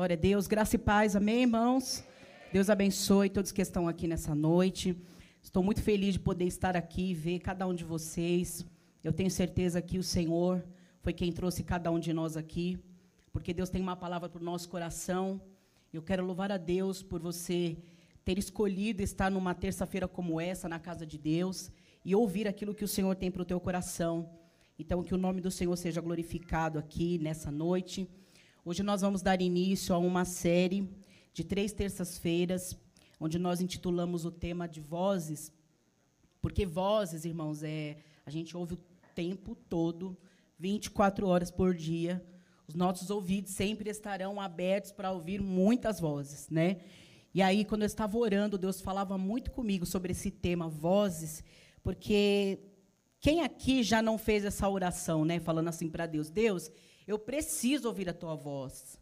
Glória a Deus. Graça e paz. Amém, irmãos? Deus abençoe todos que estão aqui nessa noite. Estou muito feliz de poder estar aqui e ver cada um de vocês. Eu tenho certeza que o Senhor foi quem trouxe cada um de nós aqui, porque Deus tem uma palavra para o nosso coração. Eu quero louvar a Deus por você ter escolhido estar numa terça-feira como essa, na casa de Deus, e ouvir aquilo que o Senhor tem para o teu coração. Então, que o nome do Senhor seja glorificado aqui nessa noite. Hoje nós vamos dar início a uma série de três terças-feiras, onde nós intitulamos o tema de vozes, porque vozes, irmãos, é a gente ouve o tempo todo, 24 horas por dia. Os nossos ouvidos sempre estarão abertos para ouvir muitas vozes, né? E aí, quando eu estava orando, Deus falava muito comigo sobre esse tema, vozes, porque quem aqui já não fez essa oração, né? Falando assim para Deus: Deus, eu preciso ouvir a tua voz.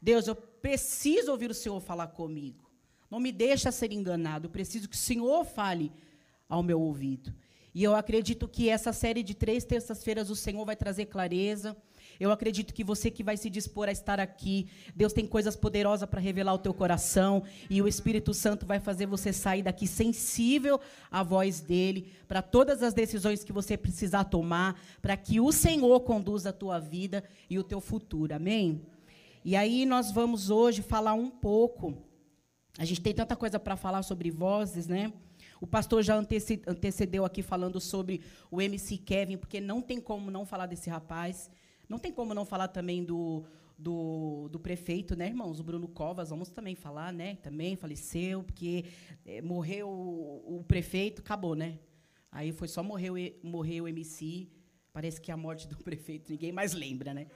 Deus, eu preciso ouvir o Senhor falar comigo. Não me deixa ser enganado. Eu preciso que o Senhor fale ao meu ouvido. E eu acredito que essa série de três terças-feiras o Senhor vai trazer clareza. Eu acredito que você que vai se dispor a estar aqui, Deus tem coisas poderosas para revelar ao teu coração e o Espírito Santo vai fazer você sair daqui sensível à voz dele, para todas as decisões que você precisar tomar, para que o Senhor conduza a tua vida e o teu futuro. Amém? E aí nós vamos hoje falar um pouco. A gente tem tanta coisa para falar sobre vozes, né? O pastor já antecedeu aqui falando sobre o MC Kevin, porque não tem como não falar desse rapaz. Não tem como não falar também do, do, do, prefeito, né, irmãos? O Bruno Covas, vamos também falar, né? Também faleceu, porque é, morreu o, o, prefeito, acabou, né? Aí foi só morrer, morrer o MC. Parece que a morte do prefeito ninguém mais lembra, né?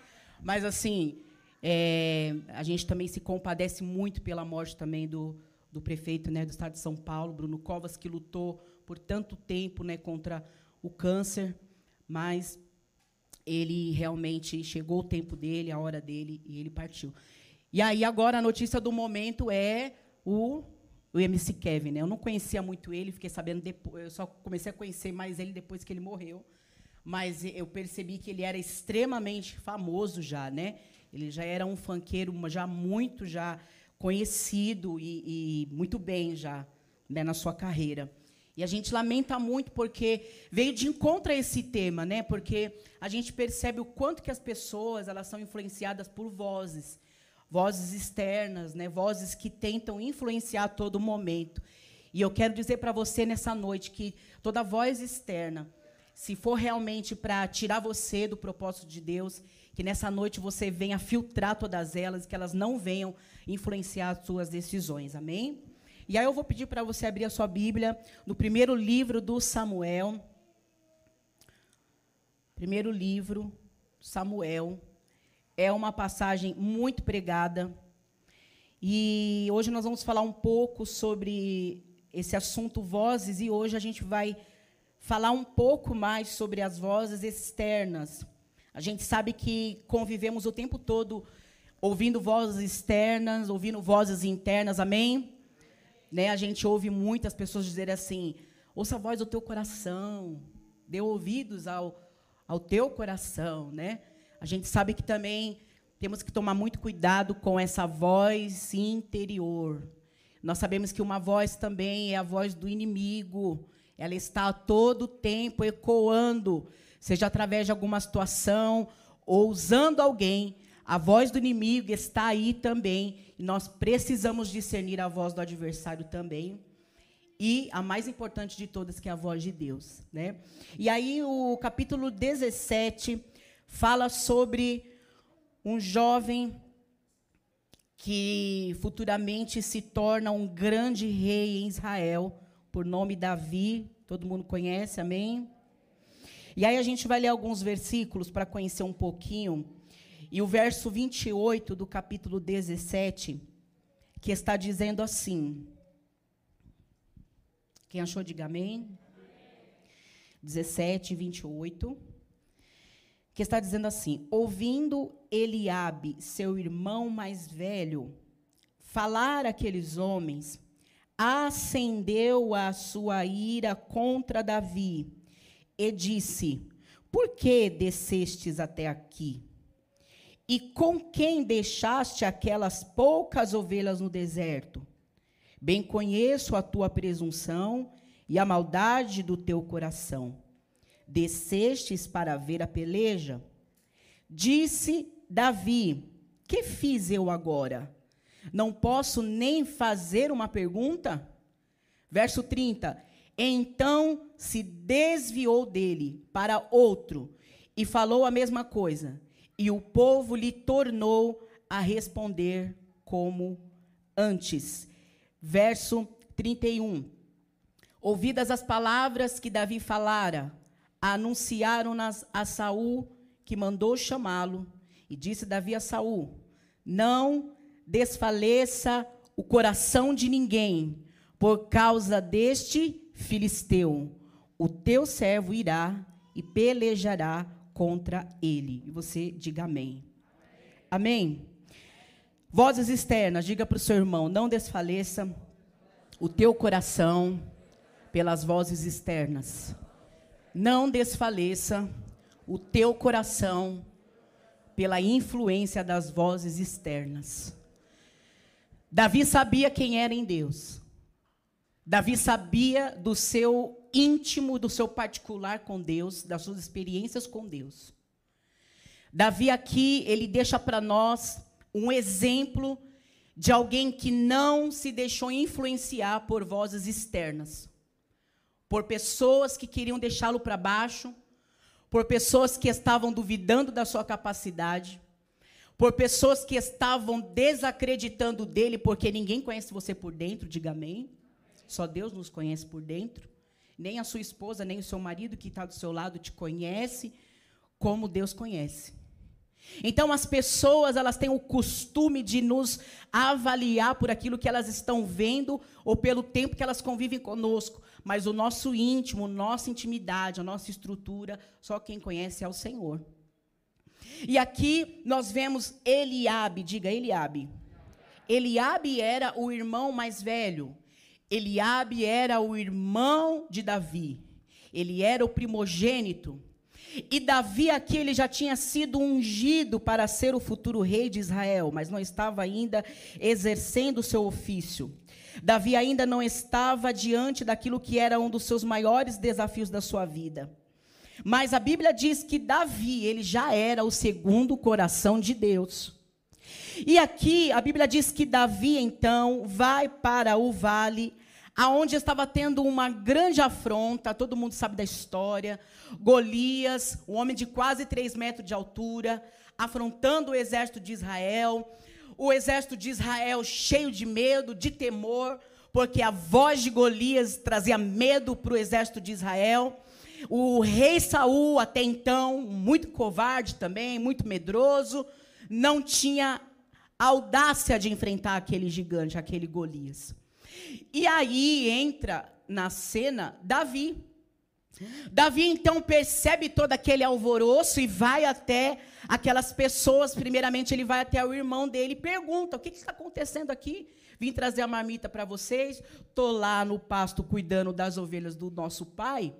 Mas, assim, é, a gente também se compadece muito pela morte também do, do prefeito né, do estado de São Paulo, Bruno Covas, que lutou por tanto tempo né, contra o câncer, mas ele realmente chegou o tempo dele, a hora dele, e ele partiu. E aí agora a notícia do momento é o, o MC Kevin. Né? Eu não conhecia muito ele, fiquei sabendo depois, eu só comecei a conhecer mais ele depois que ele morreu. Mas eu percebi que ele era extremamente famoso já, né? Ele já era um fanqueiro já muito já conhecido e, e muito bem já né, na sua carreira. E a gente lamenta muito porque veio de encontro a esse tema, né? Porque a gente percebe o quanto que as pessoas elas são influenciadas por vozes, vozes externas, né? Vozes que tentam influenciar a todo momento. E eu quero dizer para você nessa noite que toda voz externa, se for realmente para tirar você do propósito de Deus, que nessa noite você venha filtrar todas elas, que elas não venham influenciar as suas decisões. Amém? E aí eu vou pedir para você abrir a sua Bíblia no primeiro livro do Samuel. Primeiro livro, Samuel. É uma passagem muito pregada. E hoje nós vamos falar um pouco sobre esse assunto vozes e hoje a gente vai falar um pouco mais sobre as vozes externas. A gente sabe que convivemos o tempo todo ouvindo vozes externas, ouvindo vozes internas, amém? Né? A gente ouve muitas pessoas dizer assim: ouça a voz do teu coração, dê ouvidos ao, ao teu coração. Né? A gente sabe que também temos que tomar muito cuidado com essa voz interior. Nós sabemos que uma voz também é a voz do inimigo. Ela está a todo tempo ecoando, seja através de alguma situação ou usando alguém a voz do inimigo está aí também, nós precisamos discernir a voz do adversário também. E a mais importante de todas, que é a voz de Deus. Né? E aí, o capítulo 17 fala sobre um jovem que futuramente se torna um grande rei em Israel, por nome Davi. Todo mundo conhece, amém? E aí a gente vai ler alguns versículos para conhecer um pouquinho e o verso 28 do capítulo 17, que está dizendo assim. Quem achou, diga amém. 17, 28. Que está dizendo assim: Ouvindo Eliabe, seu irmão mais velho, falar aqueles homens, acendeu a sua ira contra Davi e disse: Por que descestes até aqui? E com quem deixaste aquelas poucas ovelhas no deserto? Bem conheço a tua presunção e a maldade do teu coração. Descestes para ver a peleja? Disse Davi: Que fiz eu agora? Não posso nem fazer uma pergunta? Verso 30. Então se desviou dele para outro e falou a mesma coisa. E o povo lhe tornou a responder como antes. Verso 31. Ouvidas as palavras que Davi falara, anunciaram-nas a Saul, que mandou chamá-lo, e disse Davi a Saul: Não desfaleça o coração de ninguém por causa deste filisteu. O teu servo irá e pelejará contra ele. E você diga amém. Amém. amém? Vozes externas, diga para o seu irmão: não desfaleça o teu coração pelas vozes externas. Não desfaleça o teu coração pela influência das vozes externas. Davi sabia quem era em Deus. Davi sabia do seu íntimo, do seu particular com Deus, das suas experiências com Deus. Davi aqui, ele deixa para nós um exemplo de alguém que não se deixou influenciar por vozes externas, por pessoas que queriam deixá-lo para baixo, por pessoas que estavam duvidando da sua capacidade, por pessoas que estavam desacreditando dele, porque ninguém conhece você por dentro, diga amém. Só Deus nos conhece por dentro. Nem a sua esposa, nem o seu marido que está do seu lado te conhece como Deus conhece. Então as pessoas, elas têm o costume de nos avaliar por aquilo que elas estão vendo ou pelo tempo que elas convivem conosco, mas o nosso íntimo, nossa intimidade, a nossa estrutura, só quem conhece é o Senhor. E aqui nós vemos Eliabe, diga Eliabe. Eliabe era o irmão mais velho. Eliabe era o irmão de Davi. Ele era o primogênito. E Davi aqui ele já tinha sido ungido para ser o futuro rei de Israel, mas não estava ainda exercendo o seu ofício. Davi ainda não estava diante daquilo que era um dos seus maiores desafios da sua vida. Mas a Bíblia diz que Davi, ele já era o segundo coração de Deus. E aqui a Bíblia diz que Davi então vai para o vale aonde estava tendo uma grande afronta, todo mundo sabe da história. Golias, um homem de quase três metros de altura, afrontando o exército de Israel. O exército de Israel cheio de medo, de temor, porque a voz de Golias trazia medo para o exército de Israel. O rei Saul, até então, muito covarde também, muito medroso, não tinha audácia de enfrentar aquele gigante, aquele Golias. E aí entra na cena Davi. Davi então percebe todo aquele alvoroço e vai até aquelas pessoas. Primeiramente, ele vai até o irmão dele e pergunta: O que, está acontecendo aqui? Vim trazer a marmita para vocês. Estou lá no pasto cuidando das ovelhas do nosso pai.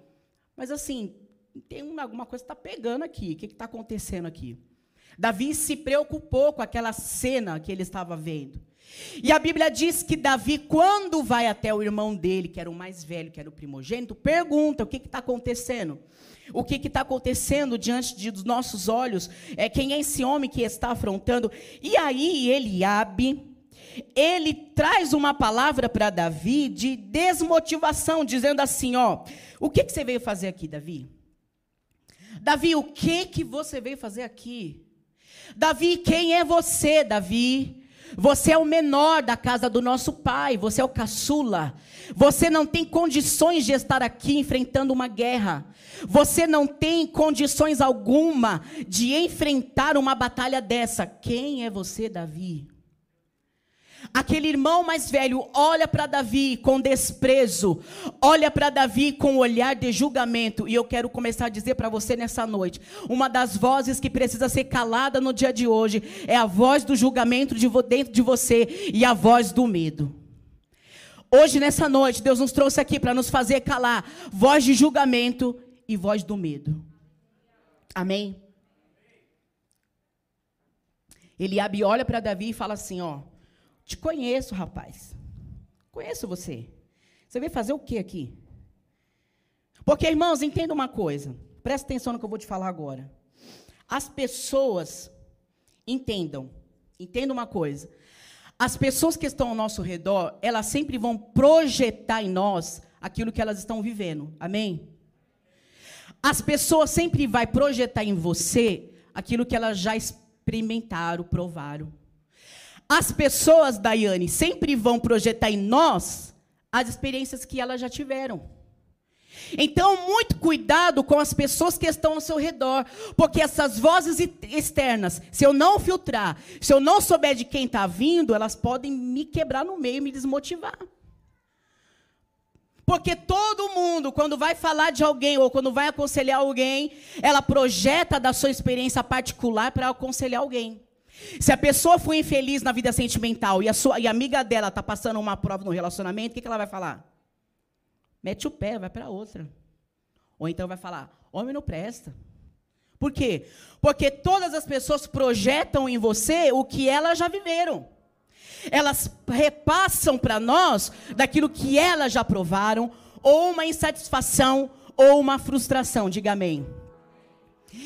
Mas assim, tem alguma coisa que está pegando aqui. O que está acontecendo aqui? Davi se preocupou com aquela cena que ele estava vendo. E a Bíblia diz que Davi, quando vai até o irmão dele, que era o mais velho, que era o primogênito, pergunta o que está acontecendo. O que está acontecendo diante de, dos nossos olhos? É, quem é esse homem que está afrontando? E aí Eliabe, ele traz uma palavra para Davi de desmotivação, dizendo assim: ó, o que, que você veio fazer aqui, Davi? Davi, o que que você veio fazer aqui? Davi, quem é você, Davi? Você é o menor da casa do nosso pai, você é o caçula. Você não tem condições de estar aqui enfrentando uma guerra. Você não tem condições alguma de enfrentar uma batalha dessa. Quem é você, Davi? Aquele irmão mais velho olha para Davi com desprezo, olha para Davi com um olhar de julgamento. E eu quero começar a dizer para você nessa noite: uma das vozes que precisa ser calada no dia de hoje é a voz do julgamento de dentro de você e a voz do medo. Hoje, nessa noite, Deus nos trouxe aqui para nos fazer calar voz de julgamento e voz do medo. Amém? Eliabe olha para Davi e fala assim, ó, te conheço, rapaz. Conheço você. Você veio fazer o que aqui? Porque, irmãos, entenda uma coisa. Presta atenção no que eu vou te falar agora. As pessoas entendam, entenda uma coisa. As pessoas que estão ao nosso redor, elas sempre vão projetar em nós aquilo que elas estão vivendo. Amém? As pessoas sempre vão projetar em você aquilo que elas já experimentaram, provaram. As pessoas, Daiane, sempre vão projetar em nós as experiências que elas já tiveram. Então, muito cuidado com as pessoas que estão ao seu redor, porque essas vozes externas, se eu não filtrar, se eu não souber de quem está vindo, elas podem me quebrar no meio, me desmotivar. Porque todo mundo, quando vai falar de alguém ou quando vai aconselhar alguém, ela projeta da sua experiência particular para aconselhar alguém. Se a pessoa foi infeliz na vida sentimental e a, sua, e a amiga dela está passando uma prova no relacionamento, o que, que ela vai falar? Mete o pé, vai para outra. Ou então vai falar: homem não presta. Por quê? Porque todas as pessoas projetam em você o que elas já viveram. Elas repassam para nós daquilo que elas já provaram, ou uma insatisfação, ou uma frustração. Diga amém.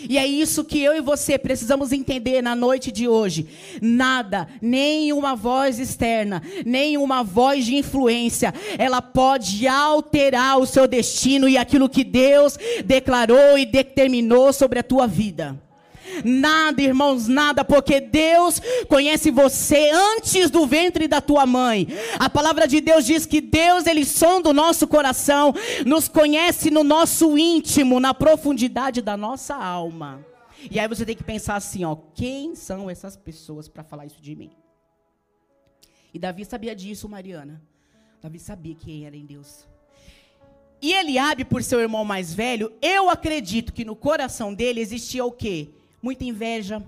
E é isso que eu e você precisamos entender na noite de hoje. Nada, nenhuma voz externa, nenhuma voz de influência, ela pode alterar o seu destino e aquilo que Deus declarou e determinou sobre a tua vida. Nada, irmãos, nada, porque Deus conhece você antes do ventre da tua mãe. A palavra de Deus diz que Deus, ele sonda o nosso coração, nos conhece no nosso íntimo, na profundidade da nossa alma. E aí você tem que pensar assim, ó, quem são essas pessoas para falar isso de mim? E Davi sabia disso, Mariana. Davi sabia quem era em Deus. E Eliabe, por seu irmão mais velho, eu acredito que no coração dele existia o quê? Muita inveja,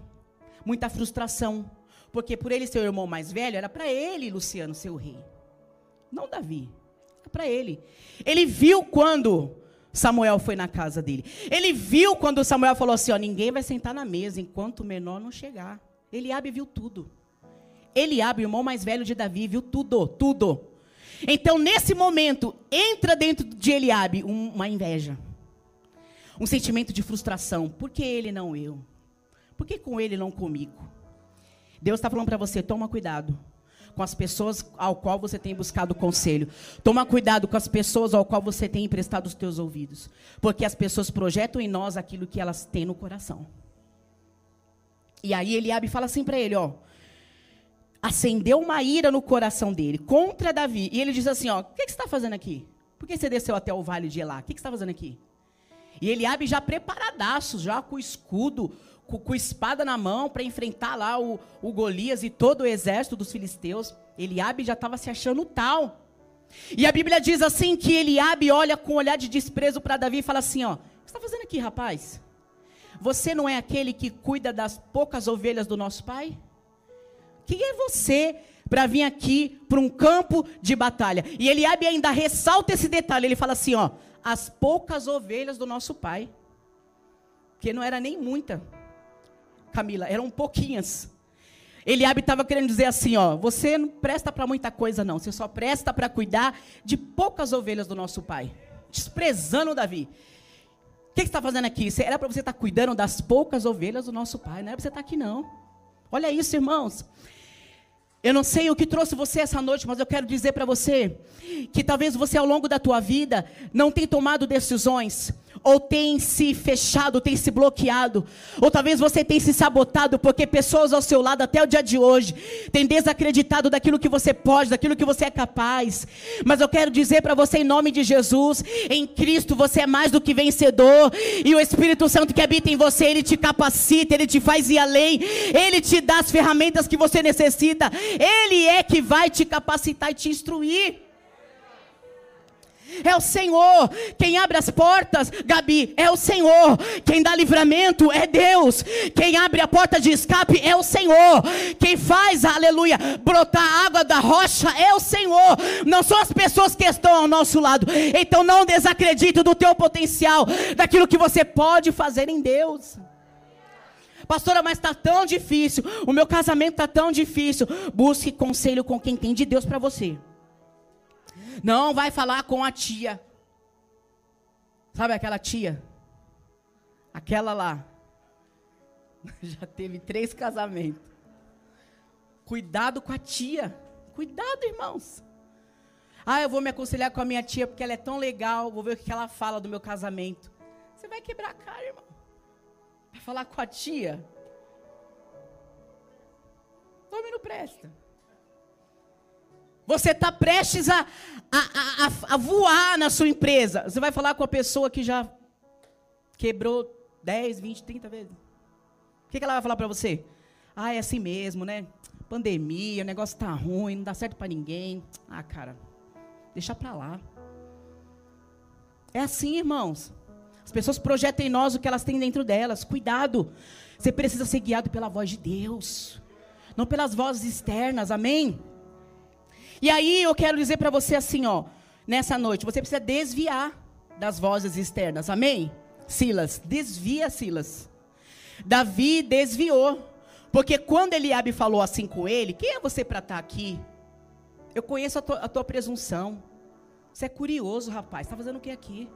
muita frustração. Porque por ele ser o irmão mais velho, era para ele, Luciano, ser o rei. Não Davi. Era para ele. Ele viu quando Samuel foi na casa dele. Ele viu quando Samuel falou assim: ó, ninguém vai sentar na mesa enquanto o menor não chegar. Eliabe viu tudo. Eliabe, o irmão mais velho de Davi, viu tudo, tudo. Então, nesse momento, entra dentro de Eliabe uma inveja. Um sentimento de frustração. Por que ele não eu? Por que com ele não comigo? Deus está falando para você, toma cuidado com as pessoas ao qual você tem buscado conselho. Toma cuidado com as pessoas ao qual você tem emprestado os teus ouvidos. Porque as pessoas projetam em nós aquilo que elas têm no coração. E aí ele abre e fala assim para ele, ó. Acendeu uma ira no coração dele contra Davi. E ele diz assim, ó, o que, que você está fazendo aqui? Por que você desceu até o vale de Elá? O que, que você está fazendo aqui? E ele abre já preparadaço, já com o escudo, com, com espada na mão para enfrentar lá o, o Golias e todo o exército dos filisteus. Eliabe já estava se achando tal. E a Bíblia diz assim que Eliabe olha com um olhar de desprezo para Davi e fala assim, ó, o que você está fazendo aqui, rapaz? Você não é aquele que cuida das poucas ovelhas do nosso pai? Quem é você para vir aqui para um campo de batalha? E Eliabe ainda ressalta esse detalhe, ele fala assim, ó, as poucas ovelhas do nosso pai. Que não era nem muita. Camila, eram pouquinhas. Eliabe estava querendo dizer assim, ó, você não presta para muita coisa não, você só presta para cuidar de poucas ovelhas do nosso pai. Desprezando Davi. O que, você está fazendo aqui? Era para você estar tá cuidando das poucas ovelhas do nosso pai, não era para você estar tá aqui não. Olha isso, irmãos. Eu não sei o que trouxe você essa noite, mas eu quero dizer para você que talvez você ao longo da tua vida não tenha tomado decisões ou tem se fechado, tem se bloqueado, ou talvez você tenha se sabotado, porque pessoas ao seu lado até o dia de hoje têm desacreditado daquilo que você pode, daquilo que você é capaz. Mas eu quero dizer para você, em nome de Jesus, em Cristo você é mais do que vencedor, e o Espírito Santo que habita em você, ele te capacita, ele te faz ir além, ele te dá as ferramentas que você necessita, ele é que vai te capacitar e te instruir. É o Senhor. Quem abre as portas, Gabi, é o Senhor. Quem dá livramento é Deus. Quem abre a porta de escape é o Senhor. Quem faz, aleluia, brotar água da rocha é o Senhor. Não são as pessoas que estão ao nosso lado. Então não desacredite do teu potencial, daquilo que você pode fazer em Deus. Pastora, mas está tão difícil. O meu casamento está tão difícil. Busque conselho com quem tem de Deus para você. Não vai falar com a tia. Sabe aquela tia? Aquela lá. Já teve três casamentos. Cuidado com a tia. Cuidado, irmãos. Ah, eu vou me aconselhar com a minha tia porque ela é tão legal. Vou ver o que ela fala do meu casamento. Você vai quebrar a cara, irmão. Vai falar com a tia. Tome não presta. Você está prestes a, a, a, a, voar na sua empresa. Você vai falar com a pessoa que já quebrou 10, 20, 30 vezes. O que, ela vai falar para você? Ah, é assim mesmo, né? Pandemia, o negócio está ruim, não dá certo para ninguém. Ah, cara, deixa para lá. É assim, irmãos. As pessoas projetam em nós o que elas têm dentro delas. Cuidado. Você precisa ser guiado pela voz de Deus, não pelas vozes externas. Amém? E aí eu quero dizer para você assim, ó, nessa noite, você precisa desviar das vozes externas. Amém? Silas, desvia Silas. Davi desviou. Porque quando Eliabe falou assim com ele, quem é você para estar tá aqui? Eu conheço a tua, a tua, presunção. Você é curioso, rapaz. Está fazendo o que aqui?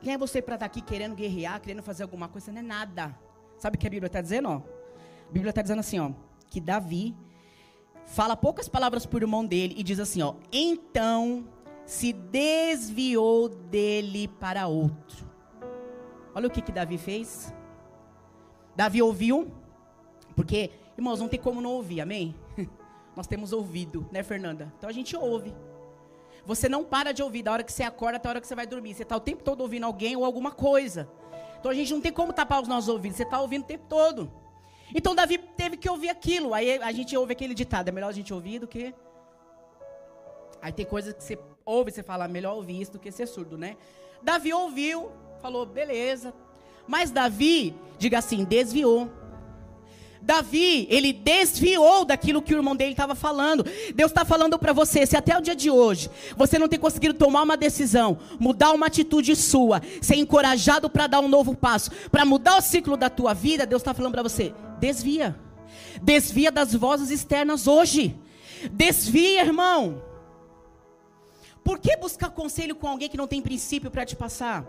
Quem é você para estar tá aqui querendo guerrear, querendo fazer alguma coisa? Não é nada. Sabe o que a Bíblia está dizendo? Ó? A Bíblia está dizendo assim, ó, que Davi fala poucas palavras por irmão dele e diz assim, ó: "Então se desviou dele para outro". Olha o que que Davi fez. Davi ouviu, porque irmãos, não tem como não ouvir, amém? Nós temos ouvido, né, Fernanda? Então a gente ouve. Você não para de ouvir da hora que você acorda até a hora que você vai dormir. Você está o tempo todo ouvindo alguém ou alguma coisa. Então a gente não tem como tapar os nossos ouvidos. Você está ouvindo o tempo todo. Então Davi teve que ouvir aquilo. Aí a gente ouve aquele ditado: é melhor a gente ouvir do que. Aí tem coisas que você ouve e você fala: melhor ouvir isso do que ser surdo, né? Davi ouviu, falou: beleza. Mas Davi, diga assim, desviou. Davi, ele desviou daquilo que o irmão dele estava falando. Deus está falando para você, se até o dia de hoje você não tem conseguido tomar uma decisão, mudar uma atitude sua, ser encorajado para dar um novo passo, para mudar o ciclo da tua vida, Deus está falando para você, desvia. Desvia das vozes externas hoje. Desvia, irmão. Por que buscar conselho com alguém que não tem princípio para te passar?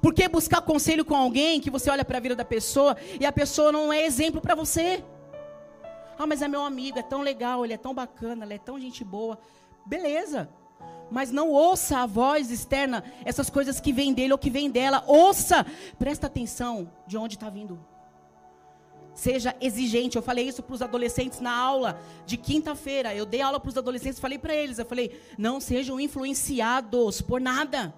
Por que buscar conselho com alguém que você olha para a vida da pessoa e a pessoa não é exemplo para você? Ah, mas é meu amigo, é tão legal, ele é tão bacana, ele é tão gente boa. Beleza. Mas não ouça a voz externa, essas coisas que vêm dele ou que vêm dela. Ouça, presta atenção de onde está vindo. Seja exigente. Eu falei isso para os adolescentes na aula de quinta-feira. Eu dei aula para os adolescentes, falei para eles, eu falei: não sejam influenciados por nada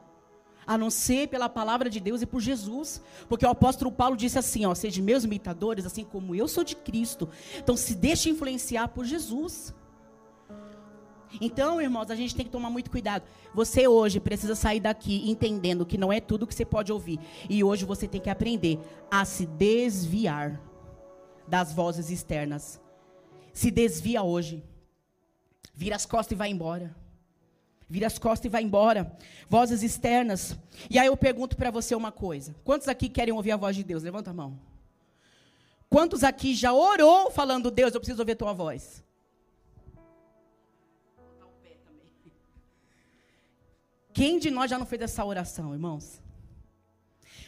a não ser pela palavra de Deus e por Jesus. Porque o apóstolo Paulo disse assim, ó, sejam meus imitadores, assim como eu sou de Cristo. Então se deixe influenciar por Jesus. Então, irmãos, a gente tem que tomar muito cuidado. Você hoje precisa sair daqui entendendo que não é tudo que você pode ouvir. E hoje você tem que aprender a se desviar das vozes externas. Se desvia hoje. Vira as costas e vai embora vira as costas e vai embora. Vozes externas. E aí eu pergunto para você uma coisa: quantos aqui querem ouvir a voz de Deus? Levanta a mão. Quantos aqui já orou falando, Deus, eu preciso ouvir a tua voz? Quem de nós já não fez essa oração, irmãos?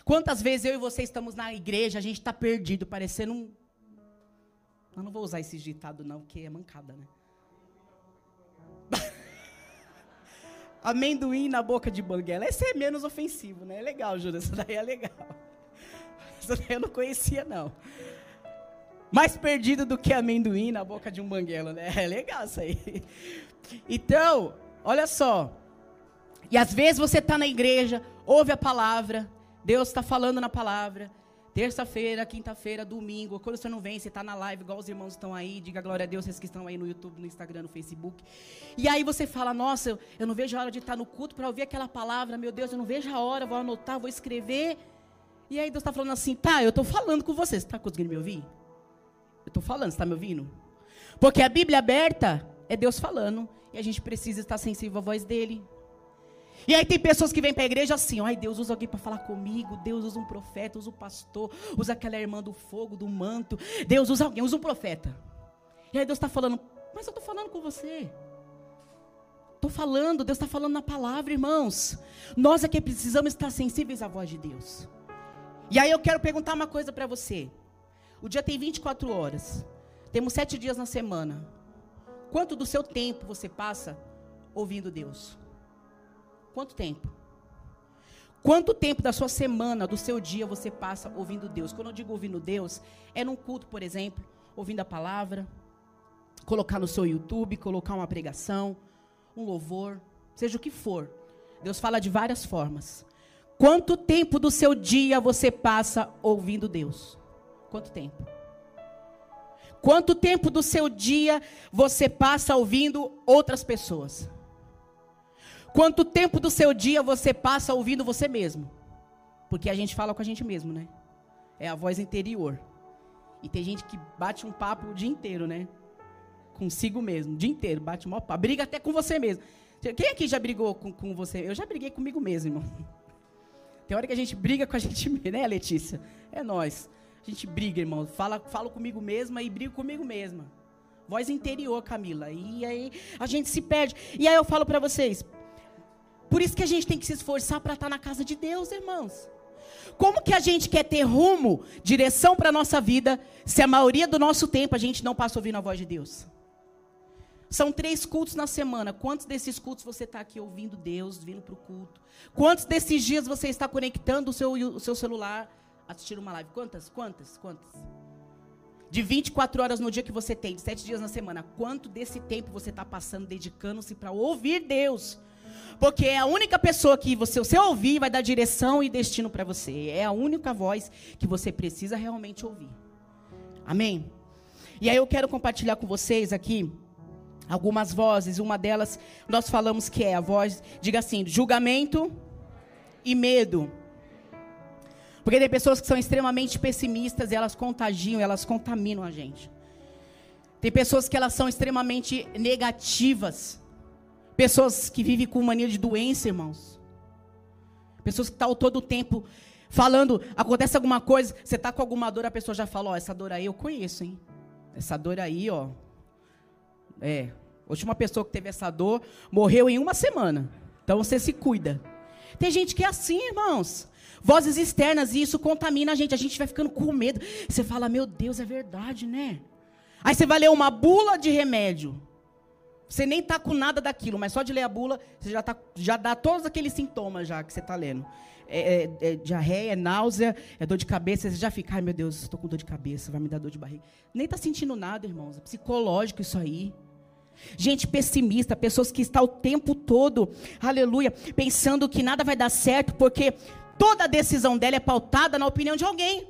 Quantas vezes eu e você estamos na igreja, a gente está perdido, parecendo um. Eu não vou usar esse ditado, não, porque é mancada, né? amendoim na boca de banguela. Esse é menos ofensivo, né? É legal, Júlia, isso daí é legal. Isso daí eu não conhecia, não. Mais perdido do que amendoim na boca de um banguela, né? É legal isso aí. Então, olha só. E às vezes você está na igreja, ouve a palavra, Deus está falando na palavra, Terça-feira, quinta-feira, domingo, quando você não vem, você está na live, igual os irmãos estão aí, diga glória a Deus, vocês que estão aí no YouTube, no Instagram, no Facebook. E aí você fala, nossa, eu, eu não vejo a hora de estar no culto para ouvir aquela palavra, meu Deus, eu não vejo a hora, vou anotar, vou escrever. E aí Deus está falando assim, tá, eu estou falando com você, você está conseguindo me ouvir? Eu estou falando, você está me ouvindo? Porque a Bíblia aberta é Deus falando, e a gente precisa estar sensível à voz dele. E aí tem pessoas que vêm para a igreja assim, ai Deus usa alguém para falar comigo, Deus usa um profeta, usa um pastor, usa aquela irmã do fogo, do manto, Deus usa alguém, usa um profeta. E aí Deus está falando, mas eu estou falando com você. Estou falando, Deus está falando na palavra, irmãos. Nós é que precisamos estar sensíveis à voz de Deus. E aí eu quero perguntar uma coisa para você. O dia tem 24 horas. Temos sete dias na semana. Quanto do seu tempo você passa ouvindo Deus? Quanto tempo? Quanto tempo da sua semana, do seu dia você passa ouvindo Deus? Quando eu digo ouvindo Deus, é num culto, por exemplo, ouvindo a palavra, colocar no seu YouTube, colocar uma pregação, um louvor, seja o que for. Deus fala de várias formas. Quanto tempo do seu dia você passa ouvindo Deus? Quanto tempo? Quanto tempo do seu dia você passa ouvindo outras pessoas? Quanto tempo do seu dia você passa ouvindo você mesmo? Porque a gente fala com a gente mesmo, né? É a voz interior. E tem gente que bate um papo o dia inteiro, né? Consigo mesmo, o dia inteiro, bate uma papo. Briga até com você mesmo. Quem aqui já brigou com, com você? Eu já briguei comigo mesmo, irmão. Tem hora que a gente briga com a gente mesmo, né, Letícia? É nós. A gente briga, irmão. Fala, falo comigo mesma e brigo comigo mesma. Voz interior, Camila. E aí a gente se perde. E aí eu falo para vocês. Por isso que a gente tem que se esforçar para estar tá na casa de Deus, irmãos. Como que a gente quer ter rumo, direção para a nossa vida, se a maioria do nosso tempo a gente não passa ouvindo a voz de Deus? São três cultos na semana. Quantos desses cultos você está aqui ouvindo Deus, vindo para o culto? Quantos desses dias você está conectando o seu, o seu celular assistir uma live. Quantas? Quantas? Quantas? De 24 horas no dia que você tem, de 7 dias na semana, quanto desse tempo você está passando dedicando-se para ouvir Deus? Porque é a única pessoa que você, você ouvir vai dar direção e destino para você. É a única voz que você precisa realmente ouvir. Amém? E aí eu quero compartilhar com vocês aqui algumas vozes. Uma delas nós falamos que é a voz, diga assim, julgamento e medo. Porque tem pessoas que são extremamente pessimistas e elas contagiam, elas contaminam a gente. Tem pessoas que elas são extremamente negativas. Pessoas que vivem com mania de doença, irmãos. Pessoas que estão todo o tempo falando, acontece alguma coisa, você está com alguma dor, a pessoa já fala, ó, essa dor aí eu conheço, hein? Essa dor aí, ó. É. A última pessoa que teve essa dor morreu em uma semana. Então você se cuida. Tem gente que é assim, irmãos. Vozes externas, e isso contamina a gente. A gente vai ficando com medo. Você fala, meu Deus, é verdade, né? Aí você vai ler uma bula de remédio. Você nem está com nada daquilo, mas só de ler a bula, você já, tá, já dá todos aqueles sintomas já que você está lendo. É, é, é, diarreia, é náusea, é dor de cabeça, você já fica, ai meu Deus, estou com dor de cabeça, vai me dar dor de barriga. Nem está sentindo nada, irmãos. É psicológico isso aí. Gente pessimista, pessoas que estão o tempo todo, aleluia, pensando que nada vai dar certo, porque toda decisão dela é pautada na opinião de alguém.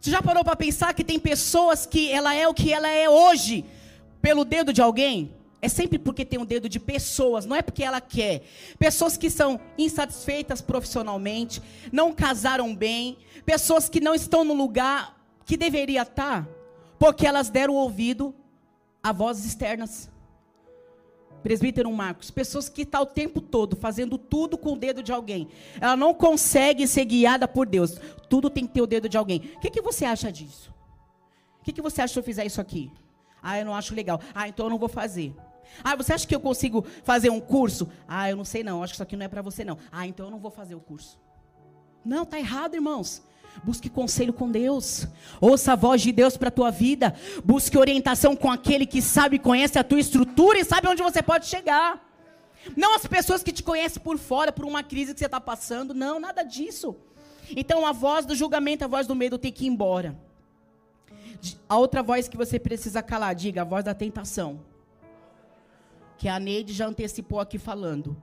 Você já parou para pensar que tem pessoas que ela é o que ela é hoje pelo dedo de alguém? É sempre porque tem um dedo de pessoas, não é porque ela quer. Pessoas que são insatisfeitas profissionalmente, não casaram bem, pessoas que não estão no lugar que deveria estar, porque elas deram ouvido a vozes externas. Presbítero Marcos, pessoas que estão tá o tempo todo fazendo tudo com o dedo de alguém. Ela não consegue ser guiada por Deus. Tudo tem que ter o dedo de alguém. O que, que você acha disso? O que, que você acha se eu fizer isso aqui? Ah, eu não acho legal. Ah, então eu não vou fazer. Ah, você acha que eu consigo fazer um curso? Ah, eu não sei não. Acho que isso aqui não é para você não. Ah, então eu não vou fazer o curso. Não, tá errado, irmãos. Busque conselho com Deus. Ouça a voz de Deus para a tua vida. Busque orientação com aquele que sabe conhece a tua estrutura e sabe onde você pode chegar. Não as pessoas que te conhecem por fora, por uma crise que você está passando. Não, nada disso. Então a voz do julgamento, a voz do medo tem que ir embora. A outra voz que você precisa calar, diga, a voz da tentação. Que a Neide já antecipou aqui falando.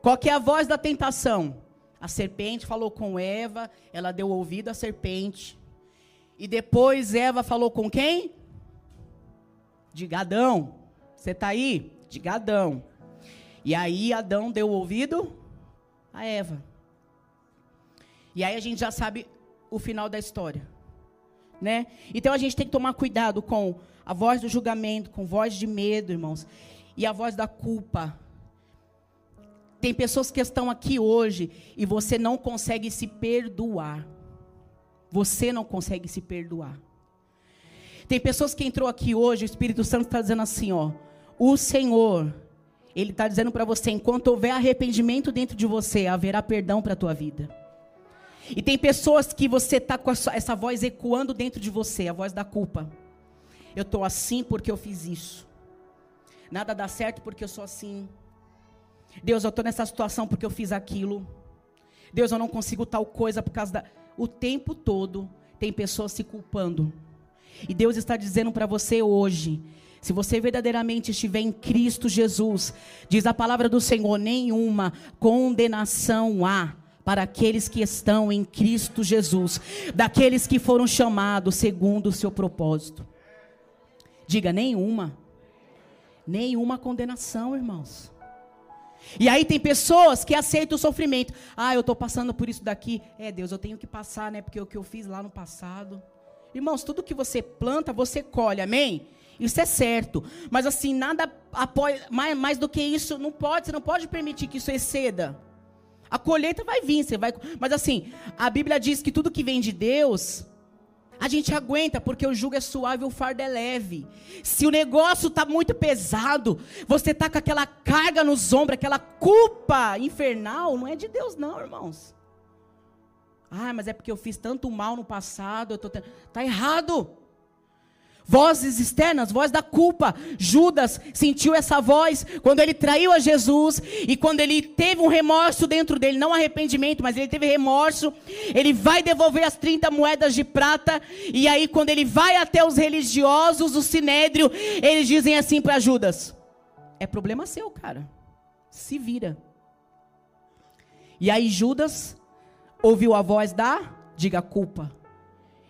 Qual que é a voz da tentação? A serpente falou com Eva, ela deu ouvido à serpente. E depois Eva falou com quem? De Gadão. Você está aí? De Gadão. E aí Adão deu ouvido a Eva. E aí a gente já sabe o final da história. Né? Então a gente tem que tomar cuidado com a voz do julgamento, com voz de medo, irmãos, e a voz da culpa. Tem pessoas que estão aqui hoje e você não consegue se perdoar. Você não consegue se perdoar. Tem pessoas que entrou aqui hoje, o Espírito Santo está dizendo assim, ó, o Senhor, Ele está dizendo para você, enquanto houver arrependimento dentro de você, haverá perdão para a tua vida. E tem pessoas que você está com essa voz ecoando dentro de você, a voz da culpa. Eu estou assim porque eu fiz isso. Nada dá certo porque eu sou assim. Deus, eu estou nessa situação porque eu fiz aquilo. Deus, eu não consigo tal coisa por causa da. O tempo todo tem pessoas se culpando. E Deus está dizendo para você hoje: se você verdadeiramente estiver em Cristo Jesus, diz a palavra do Senhor: nenhuma condenação há para aqueles que estão em Cristo Jesus, daqueles que foram chamados segundo o seu propósito. Diga nenhuma. Nenhuma condenação, irmãos. E aí tem pessoas que aceitam o sofrimento. Ah, eu estou passando por isso daqui. É, Deus, eu tenho que passar, né? Porque o que eu fiz lá no passado. Irmãos, tudo que você planta, você colhe, amém? Isso é certo. Mas assim, nada apoia, mais, mais do que isso, não pode, você não pode permitir que isso exceda. A colheita vai vir, você vai. Mas assim, a Bíblia diz que tudo que vem de Deus, a gente aguenta, porque o jugo é suave e o fardo é leve. Se o negócio está muito pesado, você está com aquela carga nos ombros, aquela culpa infernal, não é de Deus, não, irmãos. Ah, mas é porque eu fiz tanto mal no passado, eu tô tá errado. Vozes externas, voz da culpa. Judas sentiu essa voz quando ele traiu a Jesus e quando ele teve um remorso dentro dele, não arrependimento, mas ele teve remorso. Ele vai devolver as 30 moedas de prata e aí quando ele vai até os religiosos, o sinédrio, eles dizem assim para Judas: "É problema seu, cara. Se vira". E aí Judas ouviu a voz da diga culpa.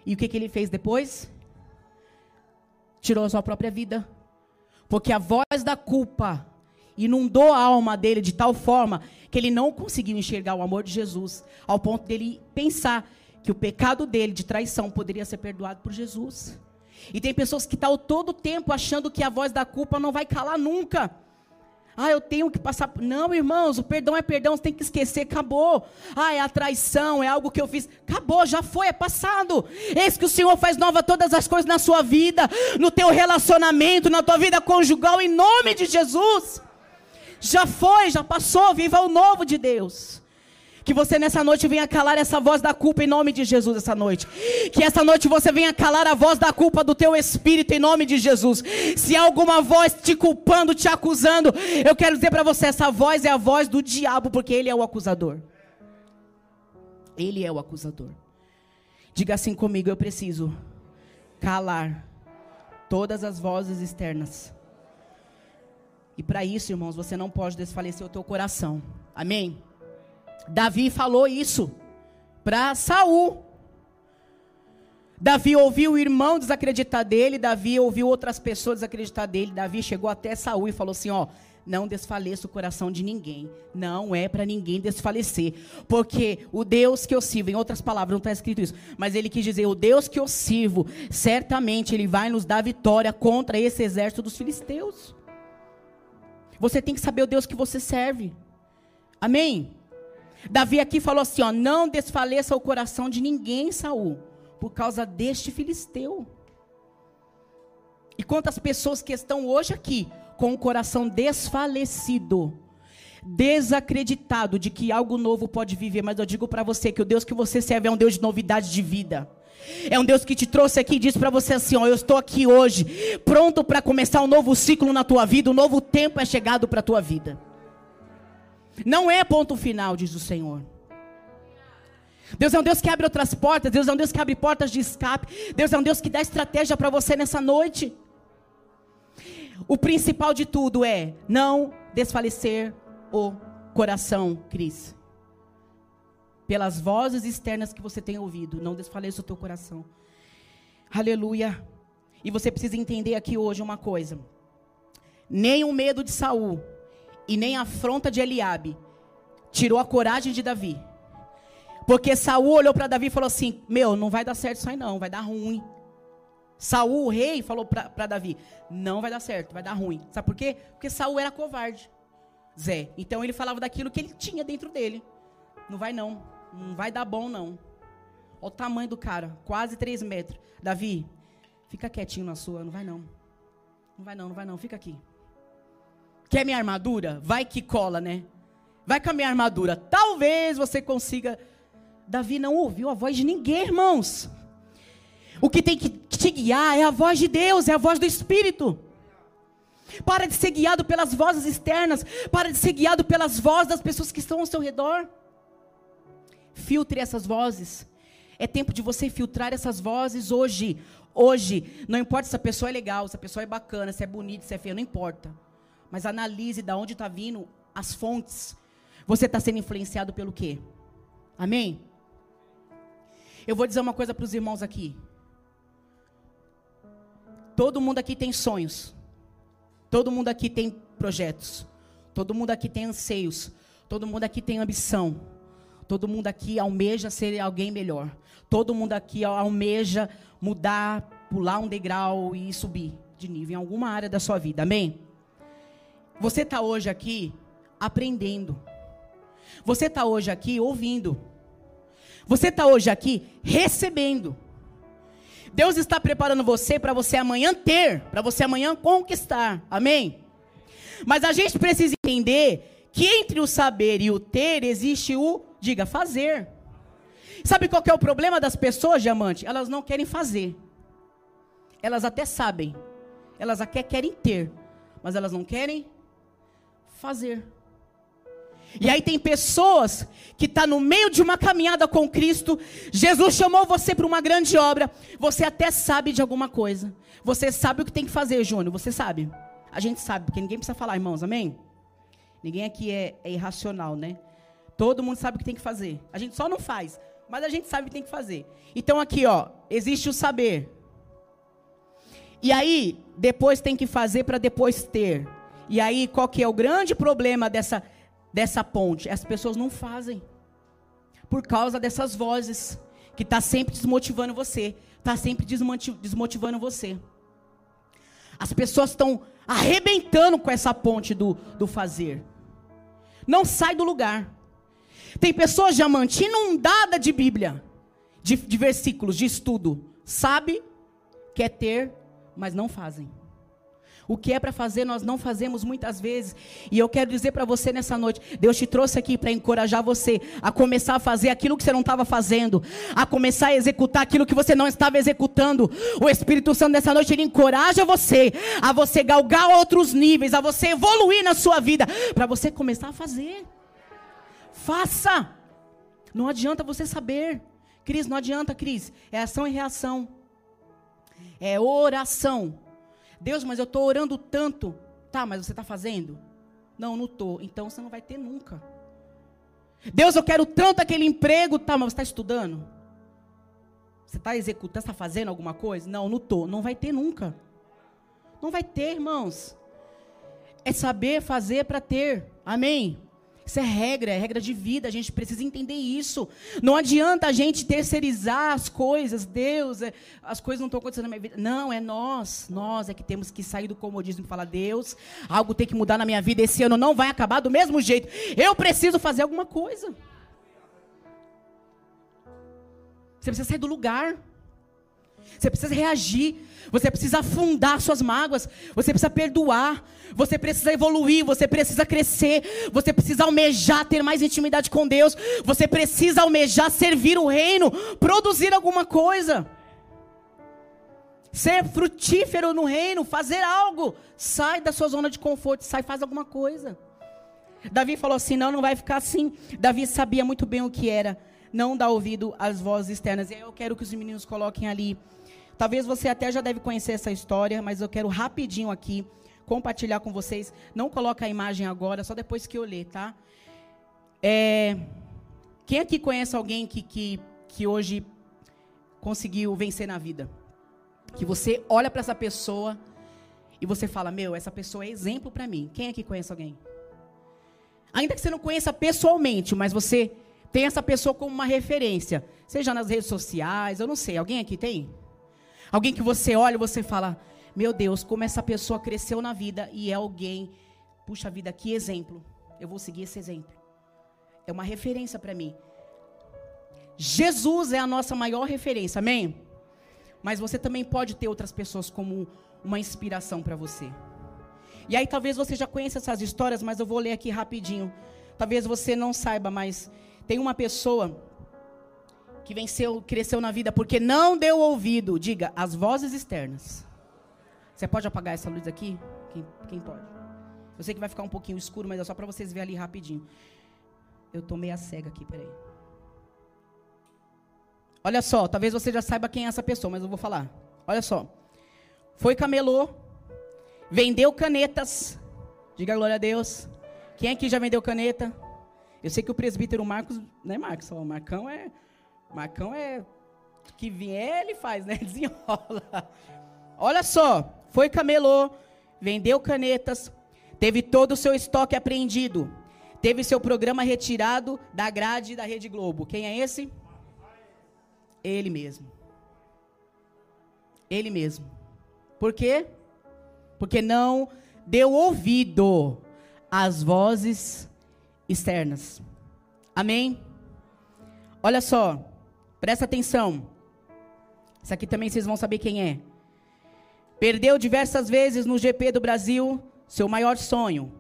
E o que, que ele fez depois? Tirou a sua própria vida. Porque a voz da culpa inundou a alma dele de tal forma que ele não conseguiu enxergar o amor de Jesus, ao ponto dele pensar que o pecado dele de traição poderia ser perdoado por Jesus. E tem pessoas que estão todo o tempo achando que a voz da culpa não vai calar nunca. Ah, eu tenho que passar. Não, irmãos, o perdão é perdão, você tem que esquecer, acabou. Ah, é a traição, é algo que eu fiz. Acabou, já foi, é passado. Eis que o Senhor faz nova todas as coisas na sua vida, no teu relacionamento, na tua vida conjugal, em nome de Jesus. Já foi, já passou, viva o novo de Deus. Que você nessa noite venha calar essa voz da culpa em nome de Jesus essa noite. Que essa noite você venha calar a voz da culpa do teu espírito em nome de Jesus. Se há alguma voz te culpando, te acusando, eu quero dizer para você, essa voz é a voz do diabo, porque ele é o acusador. Ele é o acusador. Diga assim comigo, eu preciso calar todas as vozes externas. E para isso, irmãos, você não pode desfalecer o teu coração. Amém? Davi falou isso para Saul. Davi ouviu o irmão desacreditar dele, Davi ouviu outras pessoas desacreditar dele. Davi chegou até Saul e falou assim: ó, não desfaleça o coração de ninguém. Não é para ninguém desfalecer. Porque o Deus que eu sirvo, em outras palavras, não está escrito isso, mas ele quis dizer: o Deus que eu sirvo, certamente ele vai nos dar vitória contra esse exército dos filisteus. Você tem que saber o Deus que você serve. Amém? Davi aqui falou assim: ó, não desfaleça o coração de ninguém, Saul, por causa deste filisteu. E quantas pessoas que estão hoje aqui com o coração desfalecido, desacreditado de que algo novo pode viver, mas eu digo para você que o Deus que você serve é um Deus de novidade de vida. É um Deus que te trouxe aqui e disse para você assim: ó, eu estou aqui hoje, pronto para começar um novo ciclo na tua vida, um novo tempo é chegado para a tua vida. Não é ponto final, diz o Senhor. Deus é um Deus que abre outras portas, Deus é um Deus que abre portas de escape, Deus é um Deus que dá estratégia para você nessa noite. O principal de tudo é não desfalecer o coração, Cris. Pelas vozes externas que você tem ouvido, não desfaleça o teu coração. Aleluia. E você precisa entender aqui hoje uma coisa. Nem o medo de Saul e nem a afronta de Eliabe tirou a coragem de Davi. Porque Saul olhou para Davi e falou assim: Meu, não vai dar certo isso aí não, vai dar ruim. Saul, o rei, falou para Davi: Não vai dar certo, vai dar ruim. Sabe por quê? Porque Saul era covarde. Zé. Então ele falava daquilo que ele tinha dentro dele. Não vai não. Não vai dar bom não. Olha o tamanho do cara, quase 3 metros. Davi, fica quietinho na sua, não vai não. Não vai não, não vai não, fica aqui. Quer minha armadura? Vai que cola, né? Vai com a minha armadura. Talvez você consiga. Davi não ouviu a voz de ninguém, irmãos. O que tem que te guiar é a voz de Deus, é a voz do Espírito. Para de ser guiado pelas vozes externas. Para de ser guiado pelas vozes das pessoas que estão ao seu redor. Filtre essas vozes. É tempo de você filtrar essas vozes hoje. Hoje. Não importa se a pessoa é legal, se a pessoa é bacana, se é bonita, se é feia, não importa. Mas analise de onde está vindo as fontes. Você está sendo influenciado pelo quê? Amém? Eu vou dizer uma coisa para os irmãos aqui. Todo mundo aqui tem sonhos. Todo mundo aqui tem projetos. Todo mundo aqui tem anseios. Todo mundo aqui tem ambição. Todo mundo aqui almeja ser alguém melhor. Todo mundo aqui almeja mudar, pular um degrau e subir de nível em alguma área da sua vida. Amém? Você está hoje aqui aprendendo. Você está hoje aqui ouvindo. Você está hoje aqui recebendo. Deus está preparando você para você amanhã ter, para você amanhã conquistar. Amém? Mas a gente precisa entender que entre o saber e o ter existe o, diga, fazer. Sabe qual é o problema das pessoas, diamante? Elas não querem fazer. Elas até sabem. Elas até querem ter, mas elas não querem fazer. E aí tem pessoas que estão tá no meio de uma caminhada com Cristo. Jesus chamou você para uma grande obra. Você até sabe de alguma coisa. Você sabe o que tem que fazer, Júnior. Você sabe. A gente sabe, porque ninguém precisa falar, irmãos, amém? Ninguém aqui é, é irracional, né? Todo mundo sabe o que tem que fazer. A gente só não faz, mas a gente sabe o que tem que fazer. Então aqui, ó, existe o saber. E aí, depois tem que fazer para depois ter. E aí, qual que é o grande problema dessa dessa ponte. As pessoas não fazem. Por causa dessas vozes que está sempre desmotivando você, está sempre desmotivando você. As pessoas estão arrebentando com essa ponte do, do fazer. Não sai do lugar. Tem pessoas diamante inundada de Bíblia, de, de versículos, de estudo. Sabe, quer ter, mas não fazem. O que é para fazer, nós não fazemos muitas vezes. E eu quero dizer para você nessa noite: Deus te trouxe aqui para encorajar você a começar a fazer aquilo que você não estava fazendo, a começar a executar aquilo que você não estava executando. O Espírito Santo nessa noite ele encoraja você a você galgar outros níveis, a você evoluir na sua vida, para você começar a fazer. Faça. Não adianta você saber. Cris, não adianta, Cris. É ação e reação. É oração. Deus, mas eu estou orando tanto. Tá, mas você está fazendo? Não, não estou. Então você não vai ter nunca. Deus, eu quero tanto aquele emprego. Tá, mas você está estudando? Você está executando, está fazendo alguma coisa? Não, não estou. Não vai ter nunca. Não vai ter, irmãos. É saber fazer para ter. Amém? Isso é regra, é regra de vida, a gente precisa entender isso. Não adianta a gente terceirizar as coisas, Deus, é, as coisas não estão acontecendo na minha vida. Não, é nós, nós é que temos que sair do comodismo e falar, Deus, algo tem que mudar na minha vida, esse ano não vai acabar do mesmo jeito. Eu preciso fazer alguma coisa. Você precisa sair do lugar. Você precisa reagir. Você precisa afundar suas mágoas. Você precisa perdoar. Você precisa evoluir. Você precisa crescer. Você precisa almejar ter mais intimidade com Deus. Você precisa almejar servir o reino. Produzir alguma coisa. Ser frutífero no reino. Fazer algo. Sai da sua zona de conforto. Sai, faz alguma coisa. Davi falou assim: não, não vai ficar assim. Davi sabia muito bem o que era. Não dar ouvido às vozes externas. E eu quero que os meninos coloquem ali Talvez você até já deve conhecer essa história, mas eu quero rapidinho aqui compartilhar com vocês. Não coloca a imagem agora, só depois que eu ler, tá? É, quem aqui conhece alguém que, que, que hoje conseguiu vencer na vida? Que você olha para essa pessoa e você fala: Meu, essa pessoa é exemplo para mim. Quem aqui conhece alguém? Ainda que você não conheça pessoalmente, mas você tem essa pessoa como uma referência, seja nas redes sociais, eu não sei. Alguém aqui tem? Alguém que você olha e você fala: Meu Deus, como essa pessoa cresceu na vida e é alguém. Puxa vida, que exemplo. eu vou seguir esse exemplo. É uma referência para mim. Jesus é a nossa maior referência, amém? Mas você também pode ter outras pessoas como uma inspiração para você. E aí talvez você já conheça essas histórias, mas eu vou ler aqui rapidinho. Talvez você não saiba, mas tem uma pessoa que venceu, cresceu na vida porque não deu ouvido, diga, às vozes externas. Você pode apagar essa luz aqui? Quem, quem pode? Eu sei que vai ficar um pouquinho escuro, mas é só para vocês verem ali rapidinho. Eu tô meio cega aqui, peraí. Olha só, talvez você já saiba quem é essa pessoa, mas eu vou falar. Olha só. Foi camelô, vendeu canetas. Diga glória a Deus. Quem aqui já vendeu caneta? Eu sei que o presbítero Marcos, não é Marcos, o Marcão é Marcão é que vier, ele faz, né? Desenrola. Olha só, foi camelô, vendeu canetas, teve todo o seu estoque apreendido, teve seu programa retirado da grade da Rede Globo. Quem é esse? Ele mesmo. Ele mesmo. Por quê? Porque não deu ouvido às vozes externas. Amém? Olha só. Presta atenção. Isso aqui também vocês vão saber quem é. Perdeu diversas vezes no GP do Brasil seu maior sonho.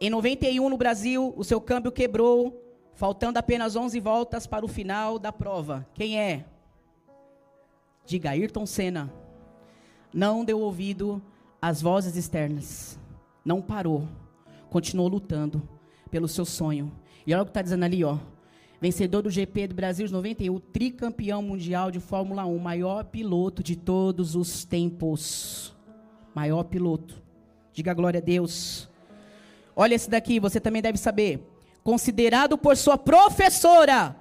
Em 91 no Brasil, o seu câmbio quebrou, faltando apenas 11 voltas para o final da prova. Quem é? Diga Ayrton Senna. Não deu ouvido às vozes externas. Não parou. Continuou lutando pelo seu sonho. E olha o que está dizendo ali, ó vencedor do GP do Brasil de 91, tricampeão mundial de Fórmula 1, maior piloto de todos os tempos. Maior piloto. Diga glória a Deus. Olha esse daqui, você também deve saber. Considerado por sua professora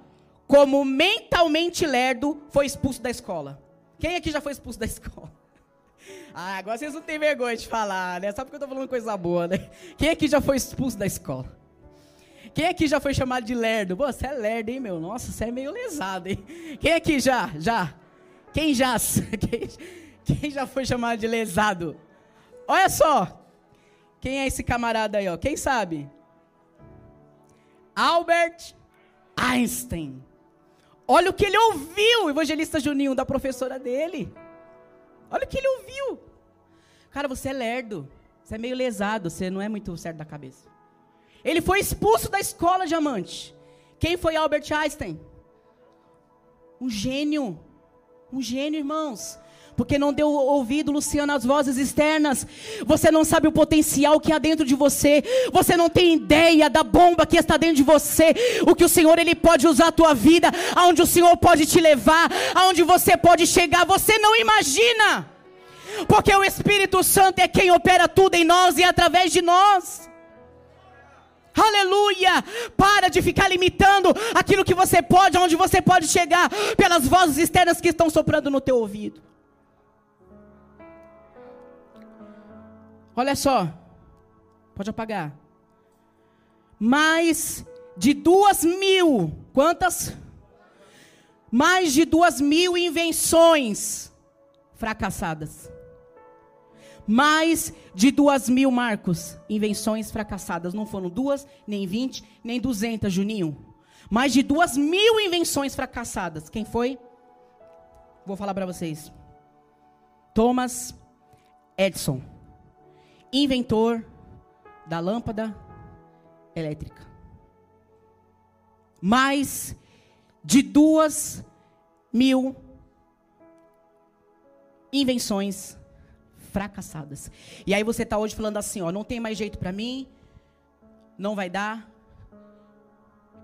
como mentalmente lerdo, foi expulso da escola. Quem aqui já foi expulso da escola? Ah, agora vocês não têm vergonha de falar, né? Só porque eu estou falando coisa boa, né? Quem aqui já foi expulso da escola? Quem aqui já foi chamado de lerdo? Você é lerdo, hein, meu? Nossa, você é meio lesado, hein? Quem aqui já? Já? Quem já? Quem, quem já foi chamado de lesado? Olha só. Quem é esse camarada aí, ó? Quem sabe? Albert Einstein. Olha o que ele ouviu, evangelista Juninho, da professora dele. Olha o que ele ouviu. Cara, você é lerdo. Você é meio lesado, você não é muito certo da cabeça. Ele foi expulso da escola diamante. Quem foi Albert Einstein? Um gênio. Um gênio, irmãos. Porque não deu ouvido, Luciano, às vozes externas. Você não sabe o potencial que há dentro de você. Você não tem ideia da bomba que está dentro de você. O que o Senhor ele pode usar a tua vida, aonde o Senhor pode te levar, aonde você pode chegar. Você não imagina. Porque o Espírito Santo é quem opera tudo em nós e através de nós. Aleluia! Para de ficar limitando aquilo que você pode, aonde você pode chegar, pelas vozes externas que estão soprando no teu ouvido. Olha só, pode apagar. Mais de duas mil, quantas? Mais de duas mil invenções fracassadas. Mais de duas mil marcos, invenções fracassadas. Não foram duas, nem vinte, nem duzentas, Juninho. Mais de duas mil invenções fracassadas. Quem foi? Vou falar para vocês. Thomas Edison, inventor da lâmpada elétrica. Mais de duas mil invenções fracassadas. E aí você está hoje falando assim, ó, não tem mais jeito para mim, não vai dar.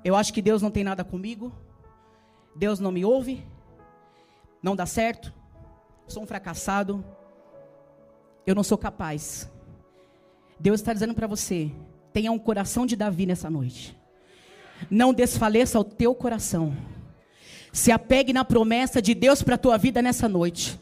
Eu acho que Deus não tem nada comigo. Deus não me ouve. Não dá certo. Sou um fracassado. Eu não sou capaz. Deus está dizendo para você: tenha um coração de Davi nessa noite. Não desfaleça o teu coração. Se apegue na promessa de Deus para a tua vida nessa noite.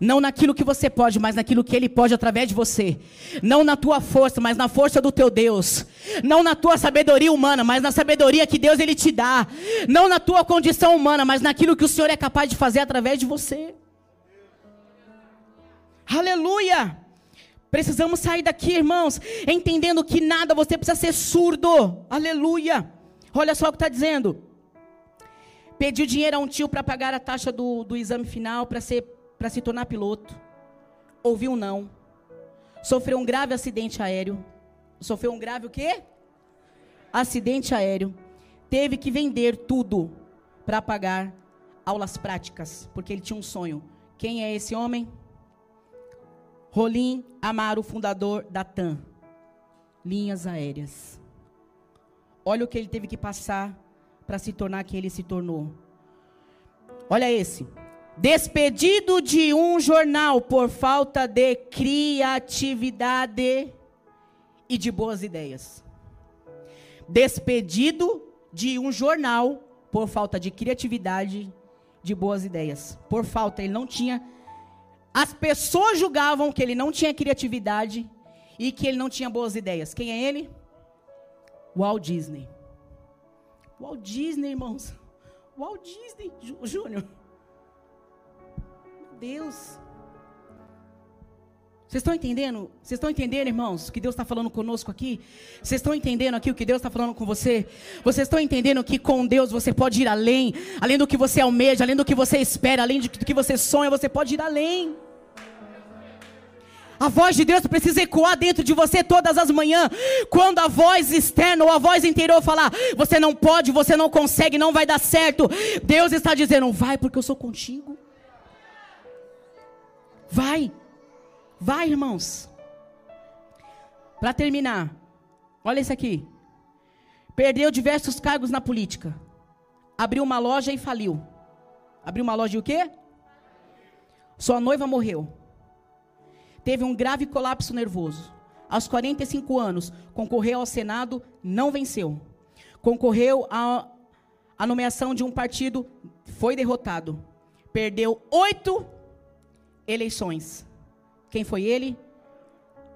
Não naquilo que você pode, mas naquilo que Ele pode através de você. Não na tua força, mas na força do teu Deus. Não na tua sabedoria humana, mas na sabedoria que Deus Ele te dá. Não na tua condição humana, mas naquilo que o Senhor é capaz de fazer através de você. Aleluia! Precisamos sair daqui, irmãos, entendendo que nada você precisa ser surdo. Aleluia. Olha só o que está dizendo. Pediu dinheiro a um tio para pagar a taxa do, do exame final para se tornar piloto. Ouviu não. Sofreu um grave acidente aéreo. Sofreu um grave o quê? Acidente aéreo. Teve que vender tudo para pagar aulas práticas, porque ele tinha um sonho. Quem é esse homem? Rolim Amaro, fundador da TAM. Linhas aéreas. Olha o que ele teve que passar para se tornar quem ele se tornou. Olha esse. Despedido de um jornal por falta de criatividade e de boas ideias. Despedido de um jornal por falta de criatividade, de boas ideias. Por falta, ele não tinha. As pessoas julgavam que ele não tinha criatividade e que ele não tinha boas ideias. Quem é ele? Walt Disney. Walt Disney, irmãos. Walt Disney, Júnior. Deus. Vocês estão entendendo? Vocês estão entendendo, irmãos, o que Deus está falando conosco aqui? Vocês estão entendendo aqui o que Deus está falando com você? Vocês estão entendendo que com Deus você pode ir além, além do que você almeja, além do que você espera, além do que você sonha, você pode ir além. A voz de Deus precisa ecoar dentro de você todas as manhãs. Quando a voz externa ou a voz interior falar, você não pode, você não consegue, não vai dar certo. Deus está dizendo, vai porque eu sou contigo. Vai. Vai, irmãos. Para terminar, olha isso aqui. Perdeu diversos cargos na política. Abriu uma loja e faliu. Abriu uma loja e o quê? Sua noiva morreu. Teve um grave colapso nervoso. Aos 45 anos, concorreu ao Senado, não venceu. Concorreu à, nomeação de um partido, foi derrotado. Perdeu oito eleições. Quem foi ele?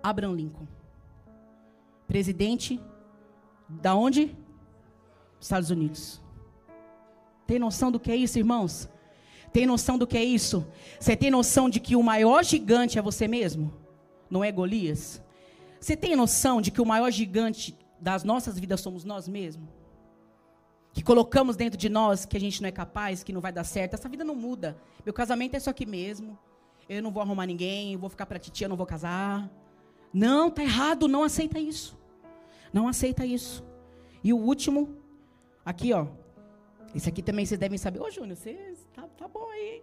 Abraham Lincoln. Presidente da onde? Estados Unidos. Tem noção do que é isso, irmãos? Tem noção do que é isso? Você tem noção de que o maior gigante é você mesmo? Não é Golias? Você tem noção de que o maior gigante das nossas vidas somos nós mesmos? Que colocamos dentro de nós que a gente não é capaz, que não vai dar certo. Essa vida não muda. Meu casamento é isso aqui mesmo eu não vou arrumar ninguém, eu vou ficar para titia, eu não vou casar. Não, tá errado, não aceita isso. Não aceita isso. E o último, aqui, ó. Esse aqui também vocês devem saber. Ô, Júnior, você tá, tá bom aí.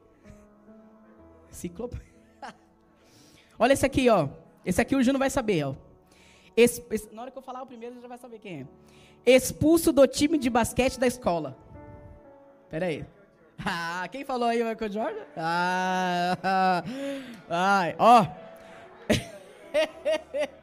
Ciclope. Olha esse aqui, ó. Esse aqui o Júnior vai saber, ó. na hora que eu falar o primeiro, ele já vai saber quem é. Expulso do time de basquete da escola. Pera aí. Ah, quem falou aí Michael Jordan? Ah, ai, ó.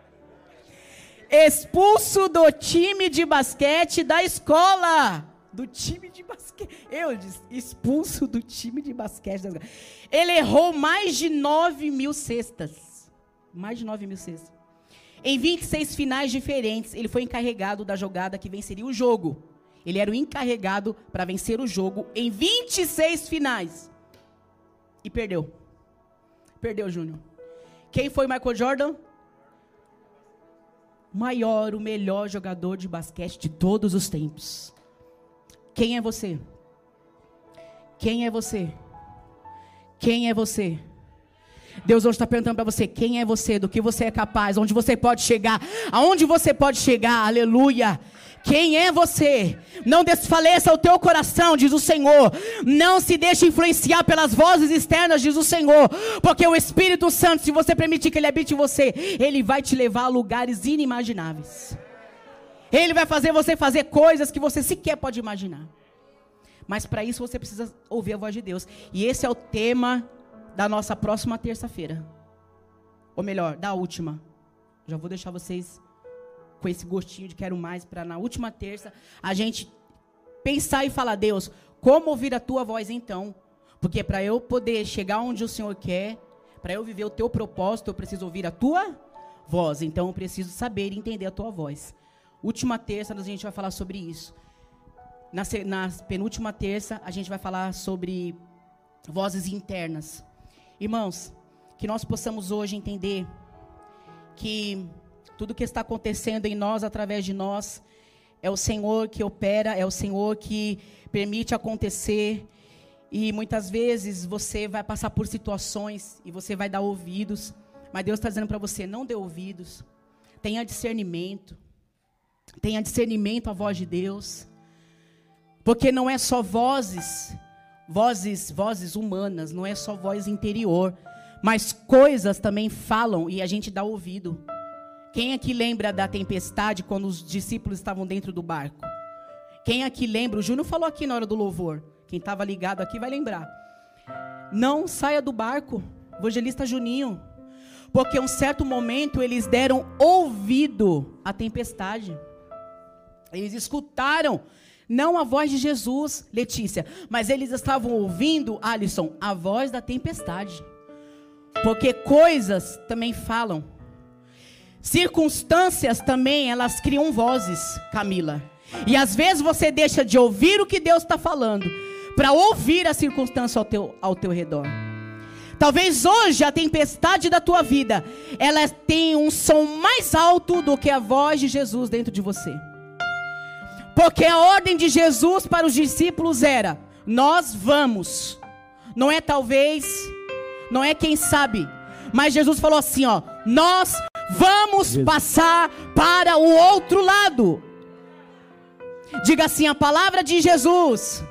Expulso do time de basquete da escola. Do time de basquete. Eu disse, expulso do time de basquete da escola. Ele errou mais de 9 mil cestas. Mais de 9 mil cestas. Em 26 finais diferentes, ele foi encarregado da jogada que venceria o jogo. Ele era o encarregado para vencer o jogo em 26 finais. E perdeu. Perdeu, Júnior. Quem foi Michael Jordan? Maior, o melhor jogador de basquete de todos os tempos. Quem é você? Quem é você? Quem é você? Deus hoje está perguntando para você: quem é você, do que você é capaz, onde você pode chegar, aonde você pode chegar, aleluia. Quem é você? Não desfaleça o teu coração, diz o Senhor. Não se deixe influenciar pelas vozes externas, diz o Senhor. Porque o Espírito Santo, se você permitir que ele habite em você, ele vai te levar a lugares inimagináveis. Ele vai fazer você fazer coisas que você sequer pode imaginar. Mas para isso você precisa ouvir a voz de Deus. E esse é o tema da nossa próxima terça-feira. Ou melhor, da última. Já vou deixar vocês com esse gostinho de quero mais para na última terça a gente pensar e falar, Deus, como ouvir a tua voz então? Porque para eu poder chegar onde o Senhor quer, para eu viver o teu propósito, eu preciso ouvir a tua voz. Então eu preciso saber e entender a tua voz. Última terça a gente vai falar sobre isso. Na, na penúltima terça a gente vai falar sobre vozes internas. Irmãos, que nós possamos hoje entender que tudo que está acontecendo em nós, através de nós, é o Senhor que opera, é o Senhor que permite acontecer. E muitas vezes você vai passar por situações e você vai dar ouvidos, mas Deus está dizendo para você: não dê ouvidos, tenha discernimento, tenha discernimento à voz de Deus, porque não é só vozes, vozes, vozes humanas, não é só voz interior, mas coisas também falam e a gente dá ouvido. Quem aqui lembra da tempestade quando os discípulos estavam dentro do barco? Quem aqui lembra? O Júnior falou aqui na hora do louvor. Quem estava ligado aqui vai lembrar. Não saia do barco, evangelista Juninho. Porque um certo momento eles deram ouvido à tempestade. Eles escutaram, não a voz de Jesus, Letícia, mas eles estavam ouvindo, Alisson, a voz da tempestade. Porque coisas também falam. Circunstâncias também, elas criam vozes, Camila. E às vezes você deixa de ouvir o que Deus está falando para ouvir a circunstância ao teu, ao teu redor. Talvez hoje a tempestade da tua vida, ela tem um som mais alto do que a voz de Jesus dentro de você. Porque a ordem de Jesus para os discípulos era: nós vamos. Não é talvez, não é quem sabe, mas Jesus falou assim, ó: nós Vamos passar para o outro lado. Diga assim: a palavra de Jesus.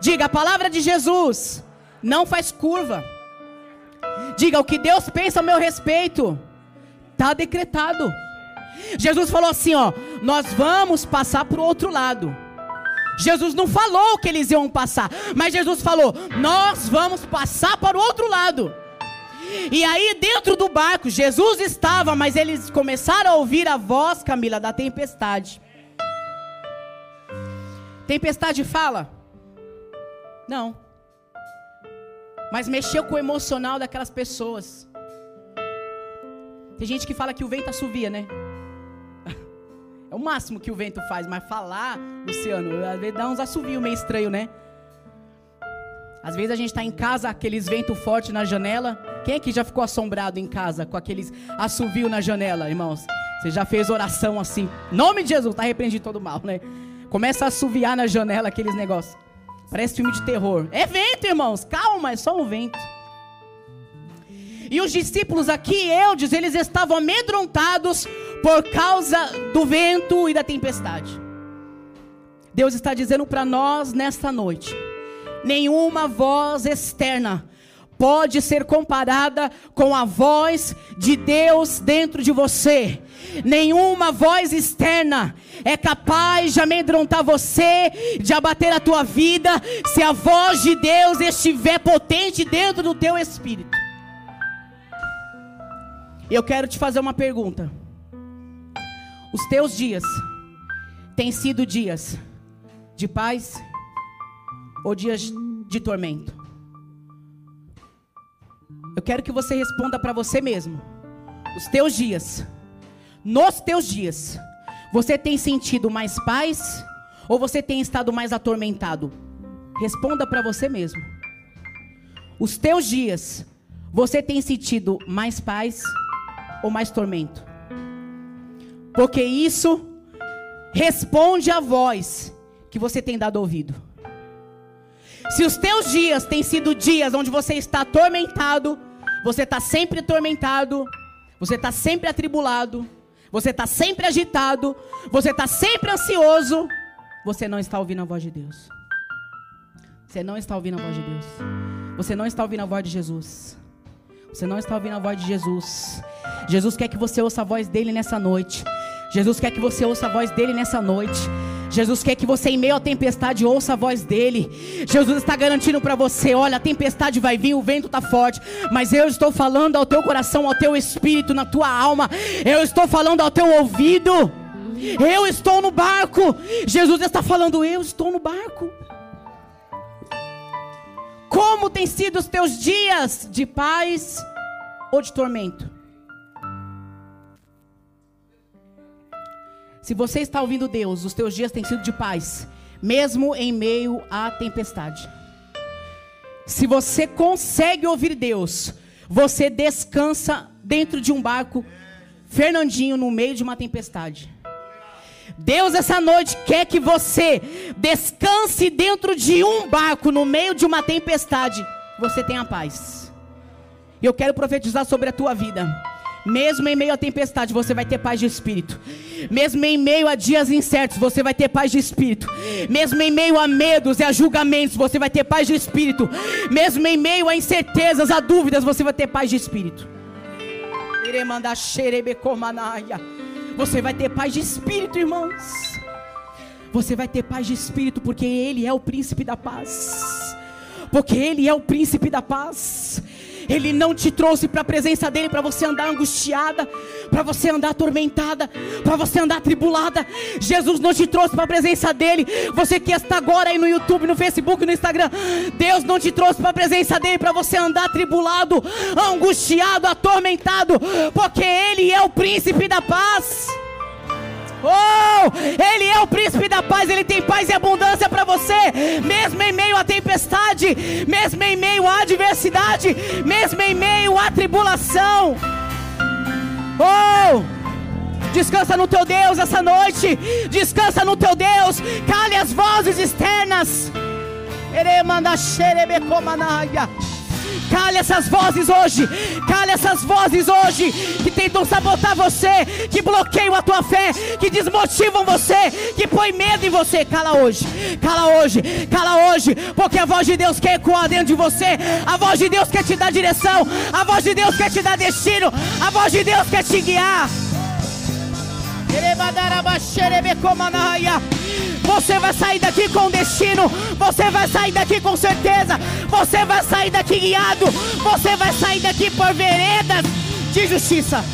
Diga a palavra de Jesus. Não faz curva. Diga o que Deus pensa a meu respeito. Está decretado. Jesus falou assim: ó, nós vamos passar para o outro lado. Jesus não falou que eles iam passar, mas Jesus falou: nós vamos passar para o outro lado. E aí, dentro do barco, Jesus estava, mas eles começaram a ouvir a voz, Camila, da tempestade. Tempestade fala? Não. Mas mexeu com o emocional daquelas pessoas. Tem gente que fala que o vento assovia, né? É o máximo que o vento faz, mas falar, Luciano, às vezes dá uns assovios meio estranho, né? Às vezes a gente está em casa, aqueles ventos fortes na janela. Quem aqui já ficou assombrado em casa com aqueles assovios na janela, irmãos? Você já fez oração assim? Nome de Jesus, tá repreendido todo mal, né? Começa a assoviar na janela aqueles negócios. Parece filme de terror. É vento, irmãos. Calma, é só um vento. E os discípulos aqui, Eudes, eles estavam amedrontados por causa do vento e da tempestade. Deus está dizendo para nós nesta noite nenhuma voz externa pode ser comparada com a voz de Deus dentro de você. Nenhuma voz externa é capaz de amedrontar você, de abater a tua vida, se a voz de Deus estiver potente dentro do teu espírito. Eu quero te fazer uma pergunta. Os teus dias têm sido dias de paz ou dias de tormento? Eu quero que você responda para você mesmo. Os teus dias, nos teus dias, você tem sentido mais paz ou você tem estado mais atormentado? Responda para você mesmo. Os teus dias, você tem sentido mais paz ou mais tormento? Porque isso responde à voz que você tem dado ouvido. Se os teus dias têm sido dias onde você está atormentado, você está sempre atormentado, você está sempre atribulado, você está sempre agitado, você está sempre ansioso, você não está ouvindo a voz de Deus. Você não está ouvindo a voz de Deus. Você não está ouvindo a voz de Jesus. Você não está ouvindo a voz de Jesus. Jesus quer que você ouça a voz dele nessa noite. Jesus quer que você ouça a voz dele nessa noite. Jesus quer que você, em meio à tempestade, ouça a voz dele. Jesus está garantindo para você: olha, a tempestade vai vir, o vento está forte, mas eu estou falando ao teu coração, ao teu espírito, na tua alma. Eu estou falando ao teu ouvido. Eu estou no barco. Jesus está falando: eu estou no barco. Como têm sido os teus dias de paz ou de tormento? Se você está ouvindo Deus, os teus dias têm sido de paz, mesmo em meio à tempestade. Se você consegue ouvir Deus, você descansa dentro de um barco Fernandinho no meio de uma tempestade. Deus essa noite quer que você descanse dentro de um barco no meio de uma tempestade. Você tenha paz. E eu quero profetizar sobre a tua vida. Mesmo em meio à tempestade, você vai ter paz de espírito. Mesmo em meio a dias incertos, você vai ter paz de espírito. Mesmo em meio a medos e a julgamentos, você vai ter paz de espírito. Mesmo em meio a incertezas, a dúvidas, você vai ter paz de espírito. Você vai ter paz de espírito, irmãos. Você vai ter paz de espírito, porque Ele é o príncipe da paz. Porque Ele é o príncipe da paz. Ele não te trouxe para a presença dele para você andar angustiada, para você andar atormentada, para você andar tribulada. Jesus não te trouxe para a presença dele. Você que está agora aí no YouTube, no Facebook, no Instagram, Deus não te trouxe para a presença dele para você andar tribulado, angustiado, atormentado, porque ele é o príncipe da paz. Oh, Ele é o príncipe da paz, Ele tem paz e abundância para você, mesmo em meio à tempestade, mesmo em meio à adversidade, mesmo em meio à tribulação. Oh, descansa no teu Deus essa noite, descansa no teu Deus, cale as vozes externas. Eremanda xerebecomanaya. Cale essas vozes hoje. Cale essas vozes hoje que tentam sabotar você, que bloqueiam a tua fé, que desmotivam você, que põe medo em você. Cala hoje. Cala hoje. Cala hoje, porque a voz de Deus quer ecoar dentro de você. A voz de Deus quer te dar direção. A voz de Deus quer te dar destino. A voz de Deus quer te guiar. Você vai sair daqui com destino. Você vai sair daqui com certeza. Você vai sair daqui guiado. Você vai sair daqui por veredas de justiça.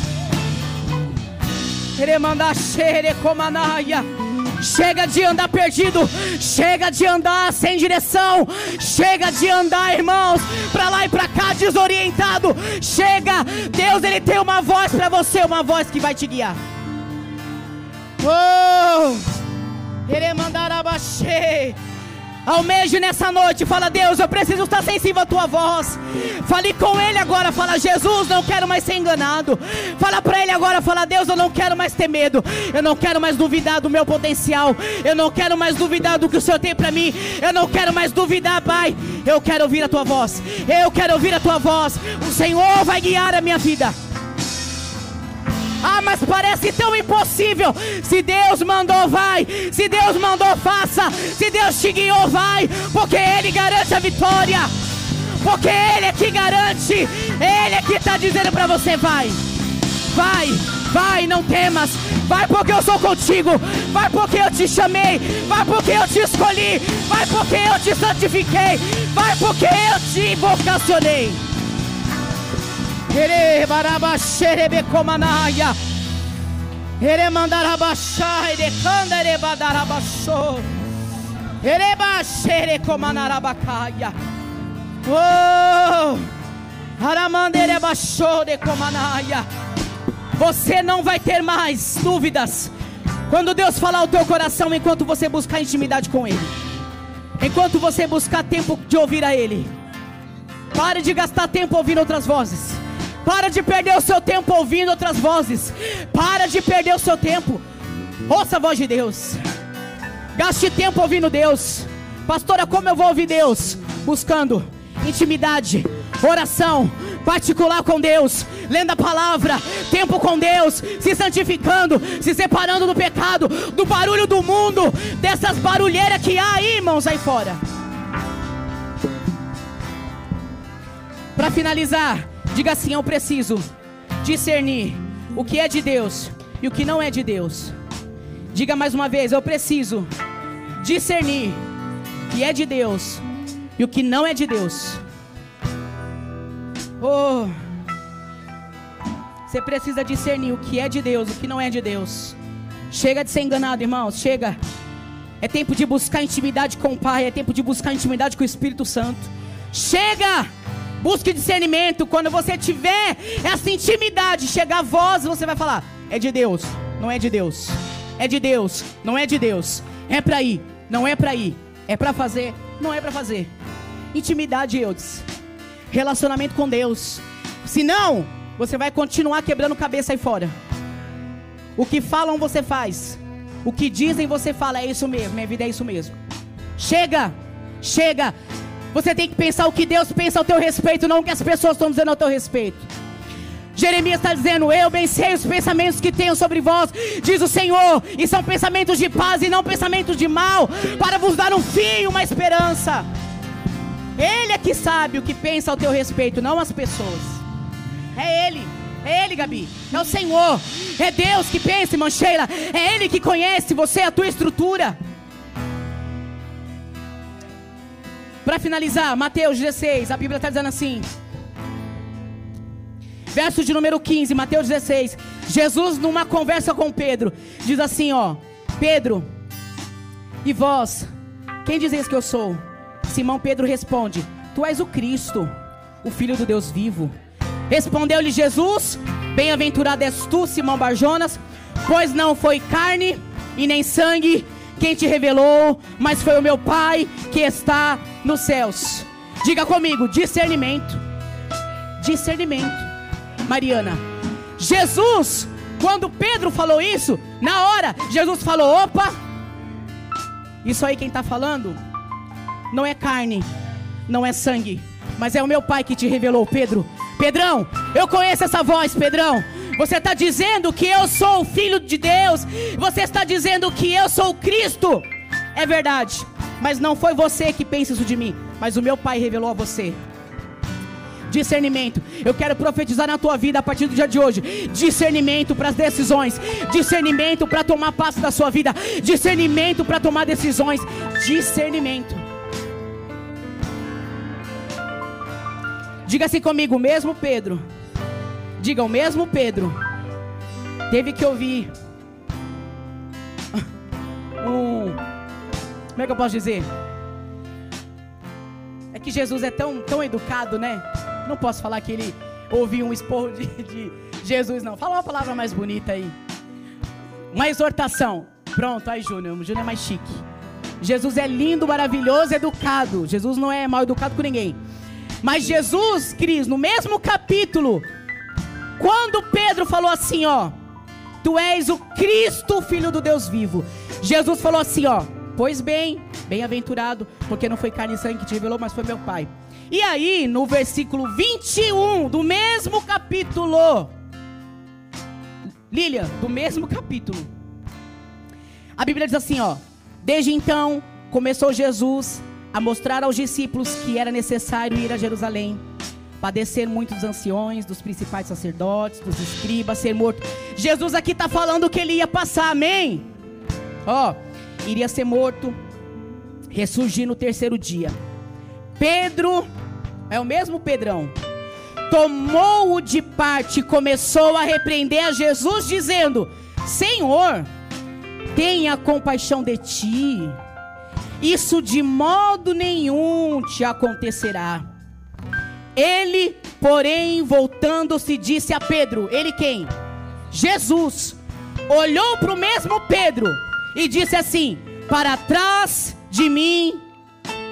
Chega de andar perdido, chega de andar sem direção, chega de andar, irmãos, para lá e para cá desorientado. Chega, Deus ele tem uma voz para você, uma voz que vai te guiar. Oh! Ele mandará baixei. Almeje nessa noite, fala Deus, eu preciso estar sensível à tua voz. Fale com ele agora, fala Jesus, não quero mais ser enganado. Fala para ele agora, fala Deus, eu não quero mais ter medo. Eu não quero mais duvidar do meu potencial. Eu não quero mais duvidar do que o Senhor tem para mim. Eu não quero mais duvidar, Pai. Eu quero ouvir a tua voz. Eu quero ouvir a tua voz. O Senhor vai guiar a minha vida. Ah, mas parece tão impossível. Se Deus mandou, vai. Se Deus mandou, faça. Se Deus te guiou, vai. Porque Ele garante a vitória. Porque Ele é que garante. Ele é que está dizendo para você: vai. Vai, vai, não temas. Vai porque eu sou contigo. Vai porque eu te chamei. Vai porque eu te escolhi. Vai porque eu te santifiquei. Vai porque eu te vocacionei. Badarabaxô. Ere baxere comanarabacaia. Oh! Aramandere baixou de comanaya. Você não vai ter mais dúvidas. Quando Deus falar ao teu coração, enquanto você buscar intimidade com Ele, enquanto você buscar tempo de ouvir a Ele, pare de gastar tempo ouvindo outras vozes. Para de perder o seu tempo ouvindo outras vozes. Para de perder o seu tempo. Ouça a voz de Deus. Gaste tempo ouvindo Deus. Pastora, como eu vou ouvir Deus? Buscando intimidade, oração, particular com Deus, lendo a palavra, tempo com Deus, se santificando, se separando do pecado, do barulho do mundo, dessas barulheiras que há aí, irmãos, aí fora. Para finalizar, Diga assim: Eu preciso discernir o que é de Deus e o que não é de Deus. Diga mais uma vez: Eu preciso discernir o que é de Deus e o que não é de Deus. Oh, você precisa discernir o que é de Deus, o que não é de Deus. Chega de ser enganado, irmãos. Chega. É tempo de buscar intimidade com o Pai. É tempo de buscar intimidade com o Espírito Santo. Chega. Busque discernimento. Quando você tiver essa intimidade, chegar a voz, você vai falar: é de Deus, não é de Deus. É de Deus, não é de Deus. É para ir, não é para ir. É para fazer, não é para fazer. Intimidade, Eudes. Relacionamento com Deus. Se não, você vai continuar quebrando cabeça aí fora. O que falam, você faz. O que dizem, você fala. É isso mesmo, minha vida é isso mesmo. Chega, chega. Você tem que pensar o que Deus pensa ao teu respeito, não o que as pessoas estão dizendo ao teu respeito. Jeremias está dizendo: Eu bem sei os pensamentos que tenho sobre vós, diz o Senhor, e são pensamentos de paz e não pensamentos de mal, para vos dar um fim, uma esperança. Ele é que sabe o que pensa ao teu respeito, não as pessoas. É Ele. É Ele, Gabi. É o Senhor. É Deus que pensa, irmã Sheila. É Ele que conhece você, a tua estrutura. Para finalizar, Mateus 16, a Bíblia está dizendo assim. Verso de número 15, Mateus 16. Jesus, numa conversa com Pedro, diz assim: Ó, Pedro, e vós, quem dizeis que eu sou? Simão Pedro responde: Tu és o Cristo, o Filho do Deus vivo. Respondeu-lhe Jesus: Bem-aventurado és tu, Simão Barjonas, pois não foi carne e nem sangue quem te revelou, mas foi o meu Pai que está nos céus. Diga comigo: discernimento. Discernimento. Mariana, Jesus, quando Pedro falou isso, na hora, Jesus falou: opa, isso aí quem está falando não é carne, não é sangue, mas é o meu Pai que te revelou, Pedro. Pedrão, eu conheço essa voz, Pedrão. Você está dizendo que eu sou o Filho de Deus. Você está dizendo que eu sou Cristo. É verdade. Mas não foi você que pensa isso de mim. Mas o meu Pai revelou a você. Discernimento. Eu quero profetizar na tua vida a partir do dia de hoje. Discernimento para as decisões. Discernimento para tomar passo da sua vida. Discernimento para tomar decisões. Discernimento. Diga assim comigo, mesmo Pedro. Diga o mesmo Pedro. Teve que ouvir um como é que eu posso dizer? É que Jesus é tão, tão educado, né? Não posso falar que ele ouviu um esporro de, de Jesus, não. Fala uma palavra mais bonita aí. Uma exortação. Pronto, aí Júnior. O Júnior é mais chique. Jesus é lindo, maravilhoso, educado. Jesus não é mal educado com ninguém. Mas Jesus, Cris, no mesmo capítulo, quando Pedro falou assim, ó, tu és o Cristo, filho do Deus vivo. Jesus falou assim, ó, pois bem, bem-aventurado, porque não foi carne e sangue que te revelou, mas foi meu Pai. E aí, no versículo 21 do mesmo capítulo, Lilian, do mesmo capítulo, a Bíblia diz assim, ó, desde então começou Jesus a mostrar aos discípulos que era necessário ir a Jerusalém, padecer muitos anciões, dos principais sacerdotes, dos escribas, ser morto. Jesus aqui está falando que ele ia passar, amém? Ó, iria ser morto, ressurgir no terceiro dia. Pedro, é o mesmo Pedrão, tomou-o de parte e começou a repreender a Jesus, dizendo: Senhor, tenha compaixão de ti isso de modo nenhum te acontecerá. Ele, porém, voltando-se, disse a Pedro: Ele quem? Jesus. Olhou para o mesmo Pedro e disse assim: Para trás de mim,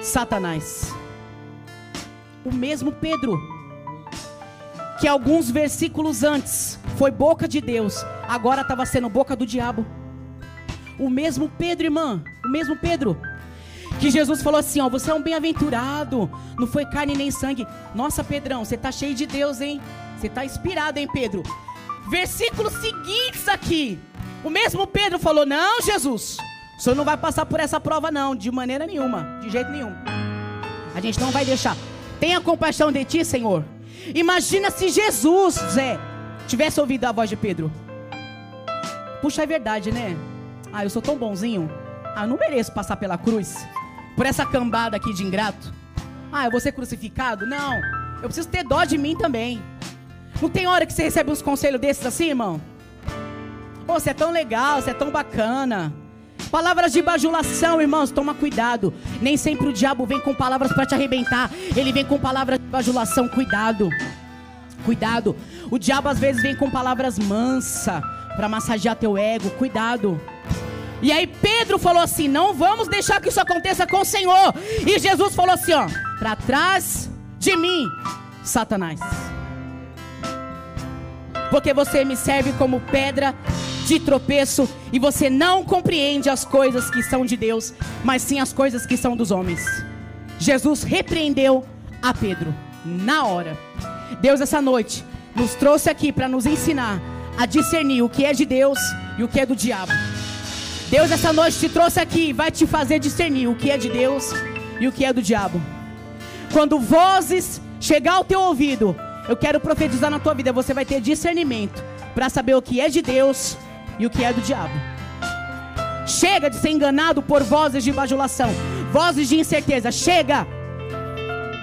Satanás. O mesmo Pedro, que alguns versículos antes foi boca de Deus, agora estava sendo boca do diabo. O mesmo Pedro, irmã, o mesmo Pedro que Jesus falou assim: Ó, você é um bem-aventurado, não foi carne nem sangue. Nossa, Pedrão, você tá cheio de Deus, hein? Você tá inspirado, hein, Pedro? Versículos seguintes aqui. O mesmo Pedro falou: Não, Jesus, o senhor não vai passar por essa prova, não, de maneira nenhuma, de jeito nenhum. A gente não vai deixar. Tenha compaixão de ti, Senhor. Imagina se Jesus, Zé, tivesse ouvido a voz de Pedro. Puxa, é verdade, né? Ah, eu sou tão bonzinho. Ah, eu não mereço passar pela cruz por essa cambada aqui de ingrato? Ah, eu vou ser crucificado? Não. Eu preciso ter dó de mim também. Não tem hora que você recebe uns conselhos desses assim, irmão? Pô, você é tão legal, você é tão bacana. Palavras de bajulação, irmãos, toma cuidado. Nem sempre o diabo vem com palavras para te arrebentar. Ele vem com palavras de bajulação, cuidado. Cuidado. O diabo às vezes vem com palavras mansa para massagear teu ego. Cuidado. E aí Pedro falou assim: Não vamos deixar que isso aconteça com o Senhor. E Jesus falou assim: Ó, para trás de mim, Satanás. Porque você me serve como pedra de tropeço e você não compreende as coisas que são de Deus, mas sim as coisas que são dos homens. Jesus repreendeu a Pedro na hora. Deus, essa noite, nos trouxe aqui para nos ensinar a discernir o que é de Deus e o que é do diabo. Deus, essa noite, te trouxe aqui e vai te fazer discernir o que é de Deus e o que é do diabo. Quando vozes chegar ao teu ouvido, eu quero profetizar na tua vida, você vai ter discernimento para saber o que é de Deus e o que é do diabo. Chega de ser enganado por vozes de bajulação, vozes de incerteza. Chega!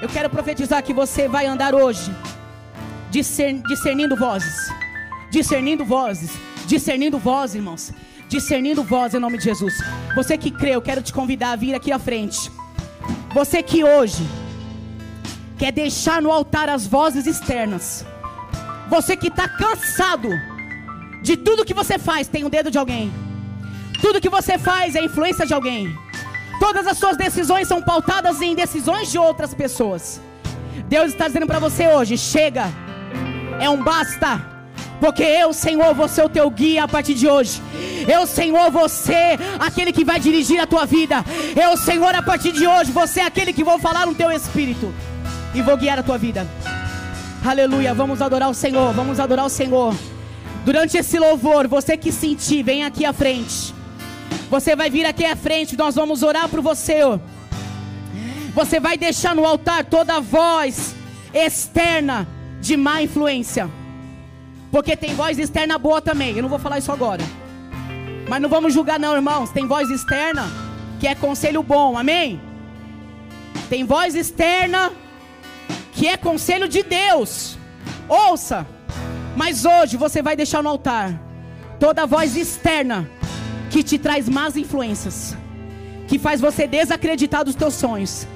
Eu quero profetizar que você vai andar hoje discernindo vozes, discernindo vozes, discernindo vozes, irmãos, discernindo vozes em nome de Jesus. Você que crê, eu quero te convidar a vir aqui à frente. Você que hoje quer deixar no altar as vozes externas. Você que está cansado de tudo que você faz tem o dedo de alguém. Tudo que você faz é influência de alguém. Todas as suas decisões são pautadas em decisões de outras pessoas. Deus está dizendo para você hoje: chega, é um basta. Porque eu, Senhor, vou ser o teu guia a partir de hoje. Eu, Senhor, você, aquele que vai dirigir a tua vida. Eu, Senhor, a partir de hoje, você é aquele que vou falar no teu espírito e vou guiar a tua vida. Aleluia. Vamos adorar o Senhor. Vamos adorar o Senhor. Durante esse louvor, você que sentir, vem aqui à frente. Você vai vir aqui à frente, nós vamos orar por você. Você vai deixar no altar toda a voz externa de má influência. Porque tem voz externa boa também. Eu não vou falar isso agora. Mas não vamos julgar não, irmãos. Tem voz externa que é conselho bom. Amém? Tem voz externa que é conselho de Deus. Ouça. Mas hoje você vai deixar no altar toda voz externa que te traz más influências, que faz você desacreditar dos teus sonhos,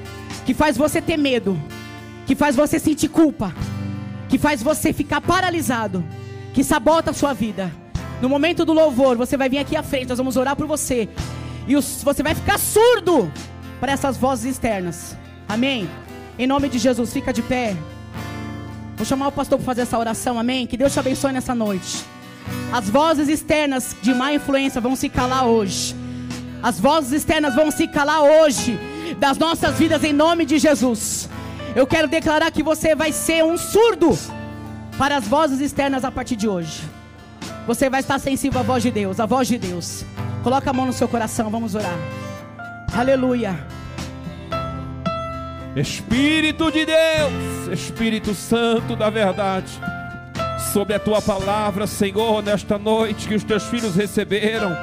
que faz você ter medo, que faz você sentir culpa, que faz você ficar paralisado, que sabota a sua vida. No momento do louvor, você vai vir aqui à frente, nós vamos orar por você. E você vai ficar surdo para essas vozes externas. Amém? Em nome de Jesus, fica de pé. Vou chamar o pastor para fazer essa oração, amém? Que Deus te abençoe nessa noite. As vozes externas de má influência vão se calar hoje. As vozes externas vão se calar hoje das nossas vidas em nome de Jesus. Eu quero declarar que você vai ser um surdo para as vozes externas a partir de hoje. Você vai estar sensível à voz de Deus, à voz de Deus. Coloca a mão no seu coração, vamos orar. Aleluia. Espírito de Deus, Espírito Santo da verdade, sobre a tua palavra, Senhor, nesta noite que os teus filhos receberam,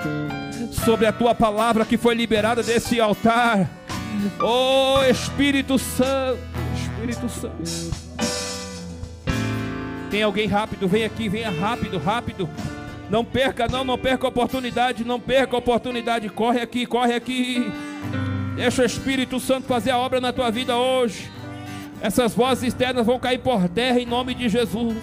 sobre a tua palavra que foi liberada desse altar. Oh Espírito Santo, Espírito Santo. Tem alguém rápido? Vem aqui, venha rápido, rápido. Não perca, não, não perca a oportunidade, não perca a oportunidade. Corre aqui, corre aqui. Deixa o Espírito Santo fazer a obra na tua vida hoje. Essas vozes externas vão cair por terra em nome de Jesus.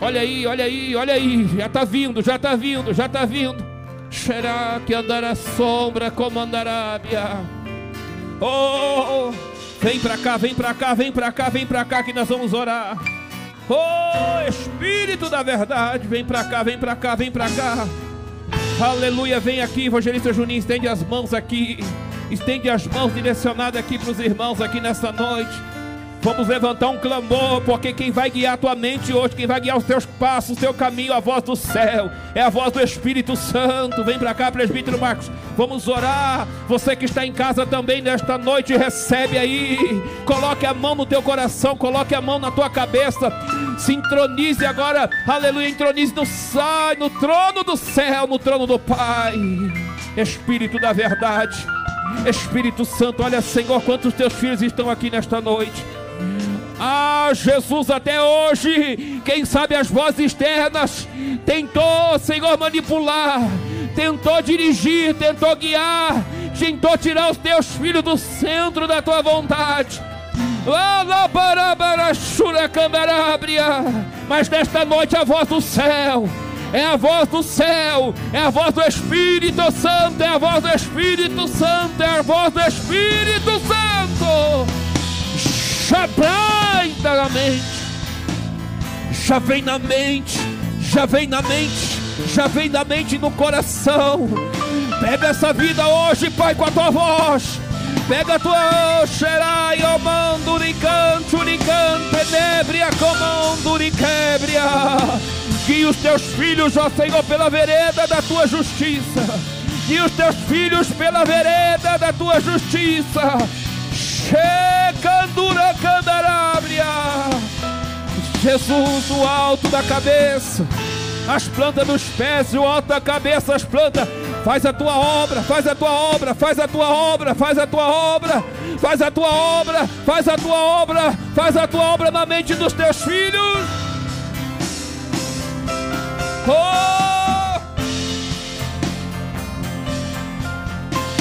Olha aí, olha aí, olha aí. Já está vindo, já está vindo, já está vindo. Será que andará sombra como andará Oh, vem para cá, vem para cá, vem para cá, vem para cá que nós vamos orar. Oh, Espírito da verdade, vem para cá, vem para cá, vem para cá. Aleluia, vem aqui, evangelista Juninho, estende as mãos aqui. Estende as mãos direcionadas aqui para os irmãos aqui nessa noite. Vamos levantar um clamor, porque quem vai guiar a tua mente hoje, quem vai guiar os teus passos, o teu caminho, a voz do céu, é a voz do Espírito Santo. Vem para cá, presbítero Marcos. Vamos orar. Você que está em casa também nesta noite, recebe aí. Coloque a mão no teu coração, coloque a mão na tua cabeça. Se intronize agora, aleluia, intronize no, no trono do céu, no trono do Pai. Espírito da verdade. Espírito Santo, olha, Senhor, quantos teus filhos estão aqui nesta noite. Ah, Jesus, até hoje, quem sabe as vozes externas tentou, Senhor, manipular, tentou dirigir, tentou guiar, tentou tirar os teus filhos do centro da tua vontade. Mas nesta noite a voz do céu é a voz do céu, é a voz do Espírito Santo, é a voz do Espírito Santo, é a voz do Espírito Santo. Já vem na mente, já vem na mente, já vem na mente. já vem da mente no coração. Pega essa vida hoje, Pai, com a tua voz. Pega tua xerai, omandurican, turican, tenebria, comanduricébria. Guia os teus filhos, ó Senhor, pela vereda da tua justiça. Guia os teus filhos pela vereda da tua justiça. Checandura candarábria. Jesus, o alto da cabeça, as plantas dos pés o alto da cabeça, as plantas. Faz a tua obra, faz a tua obra, faz a tua obra, faz a tua obra, faz a tua obra, faz a tua obra, faz a tua obra na mente dos teus filhos. Oh!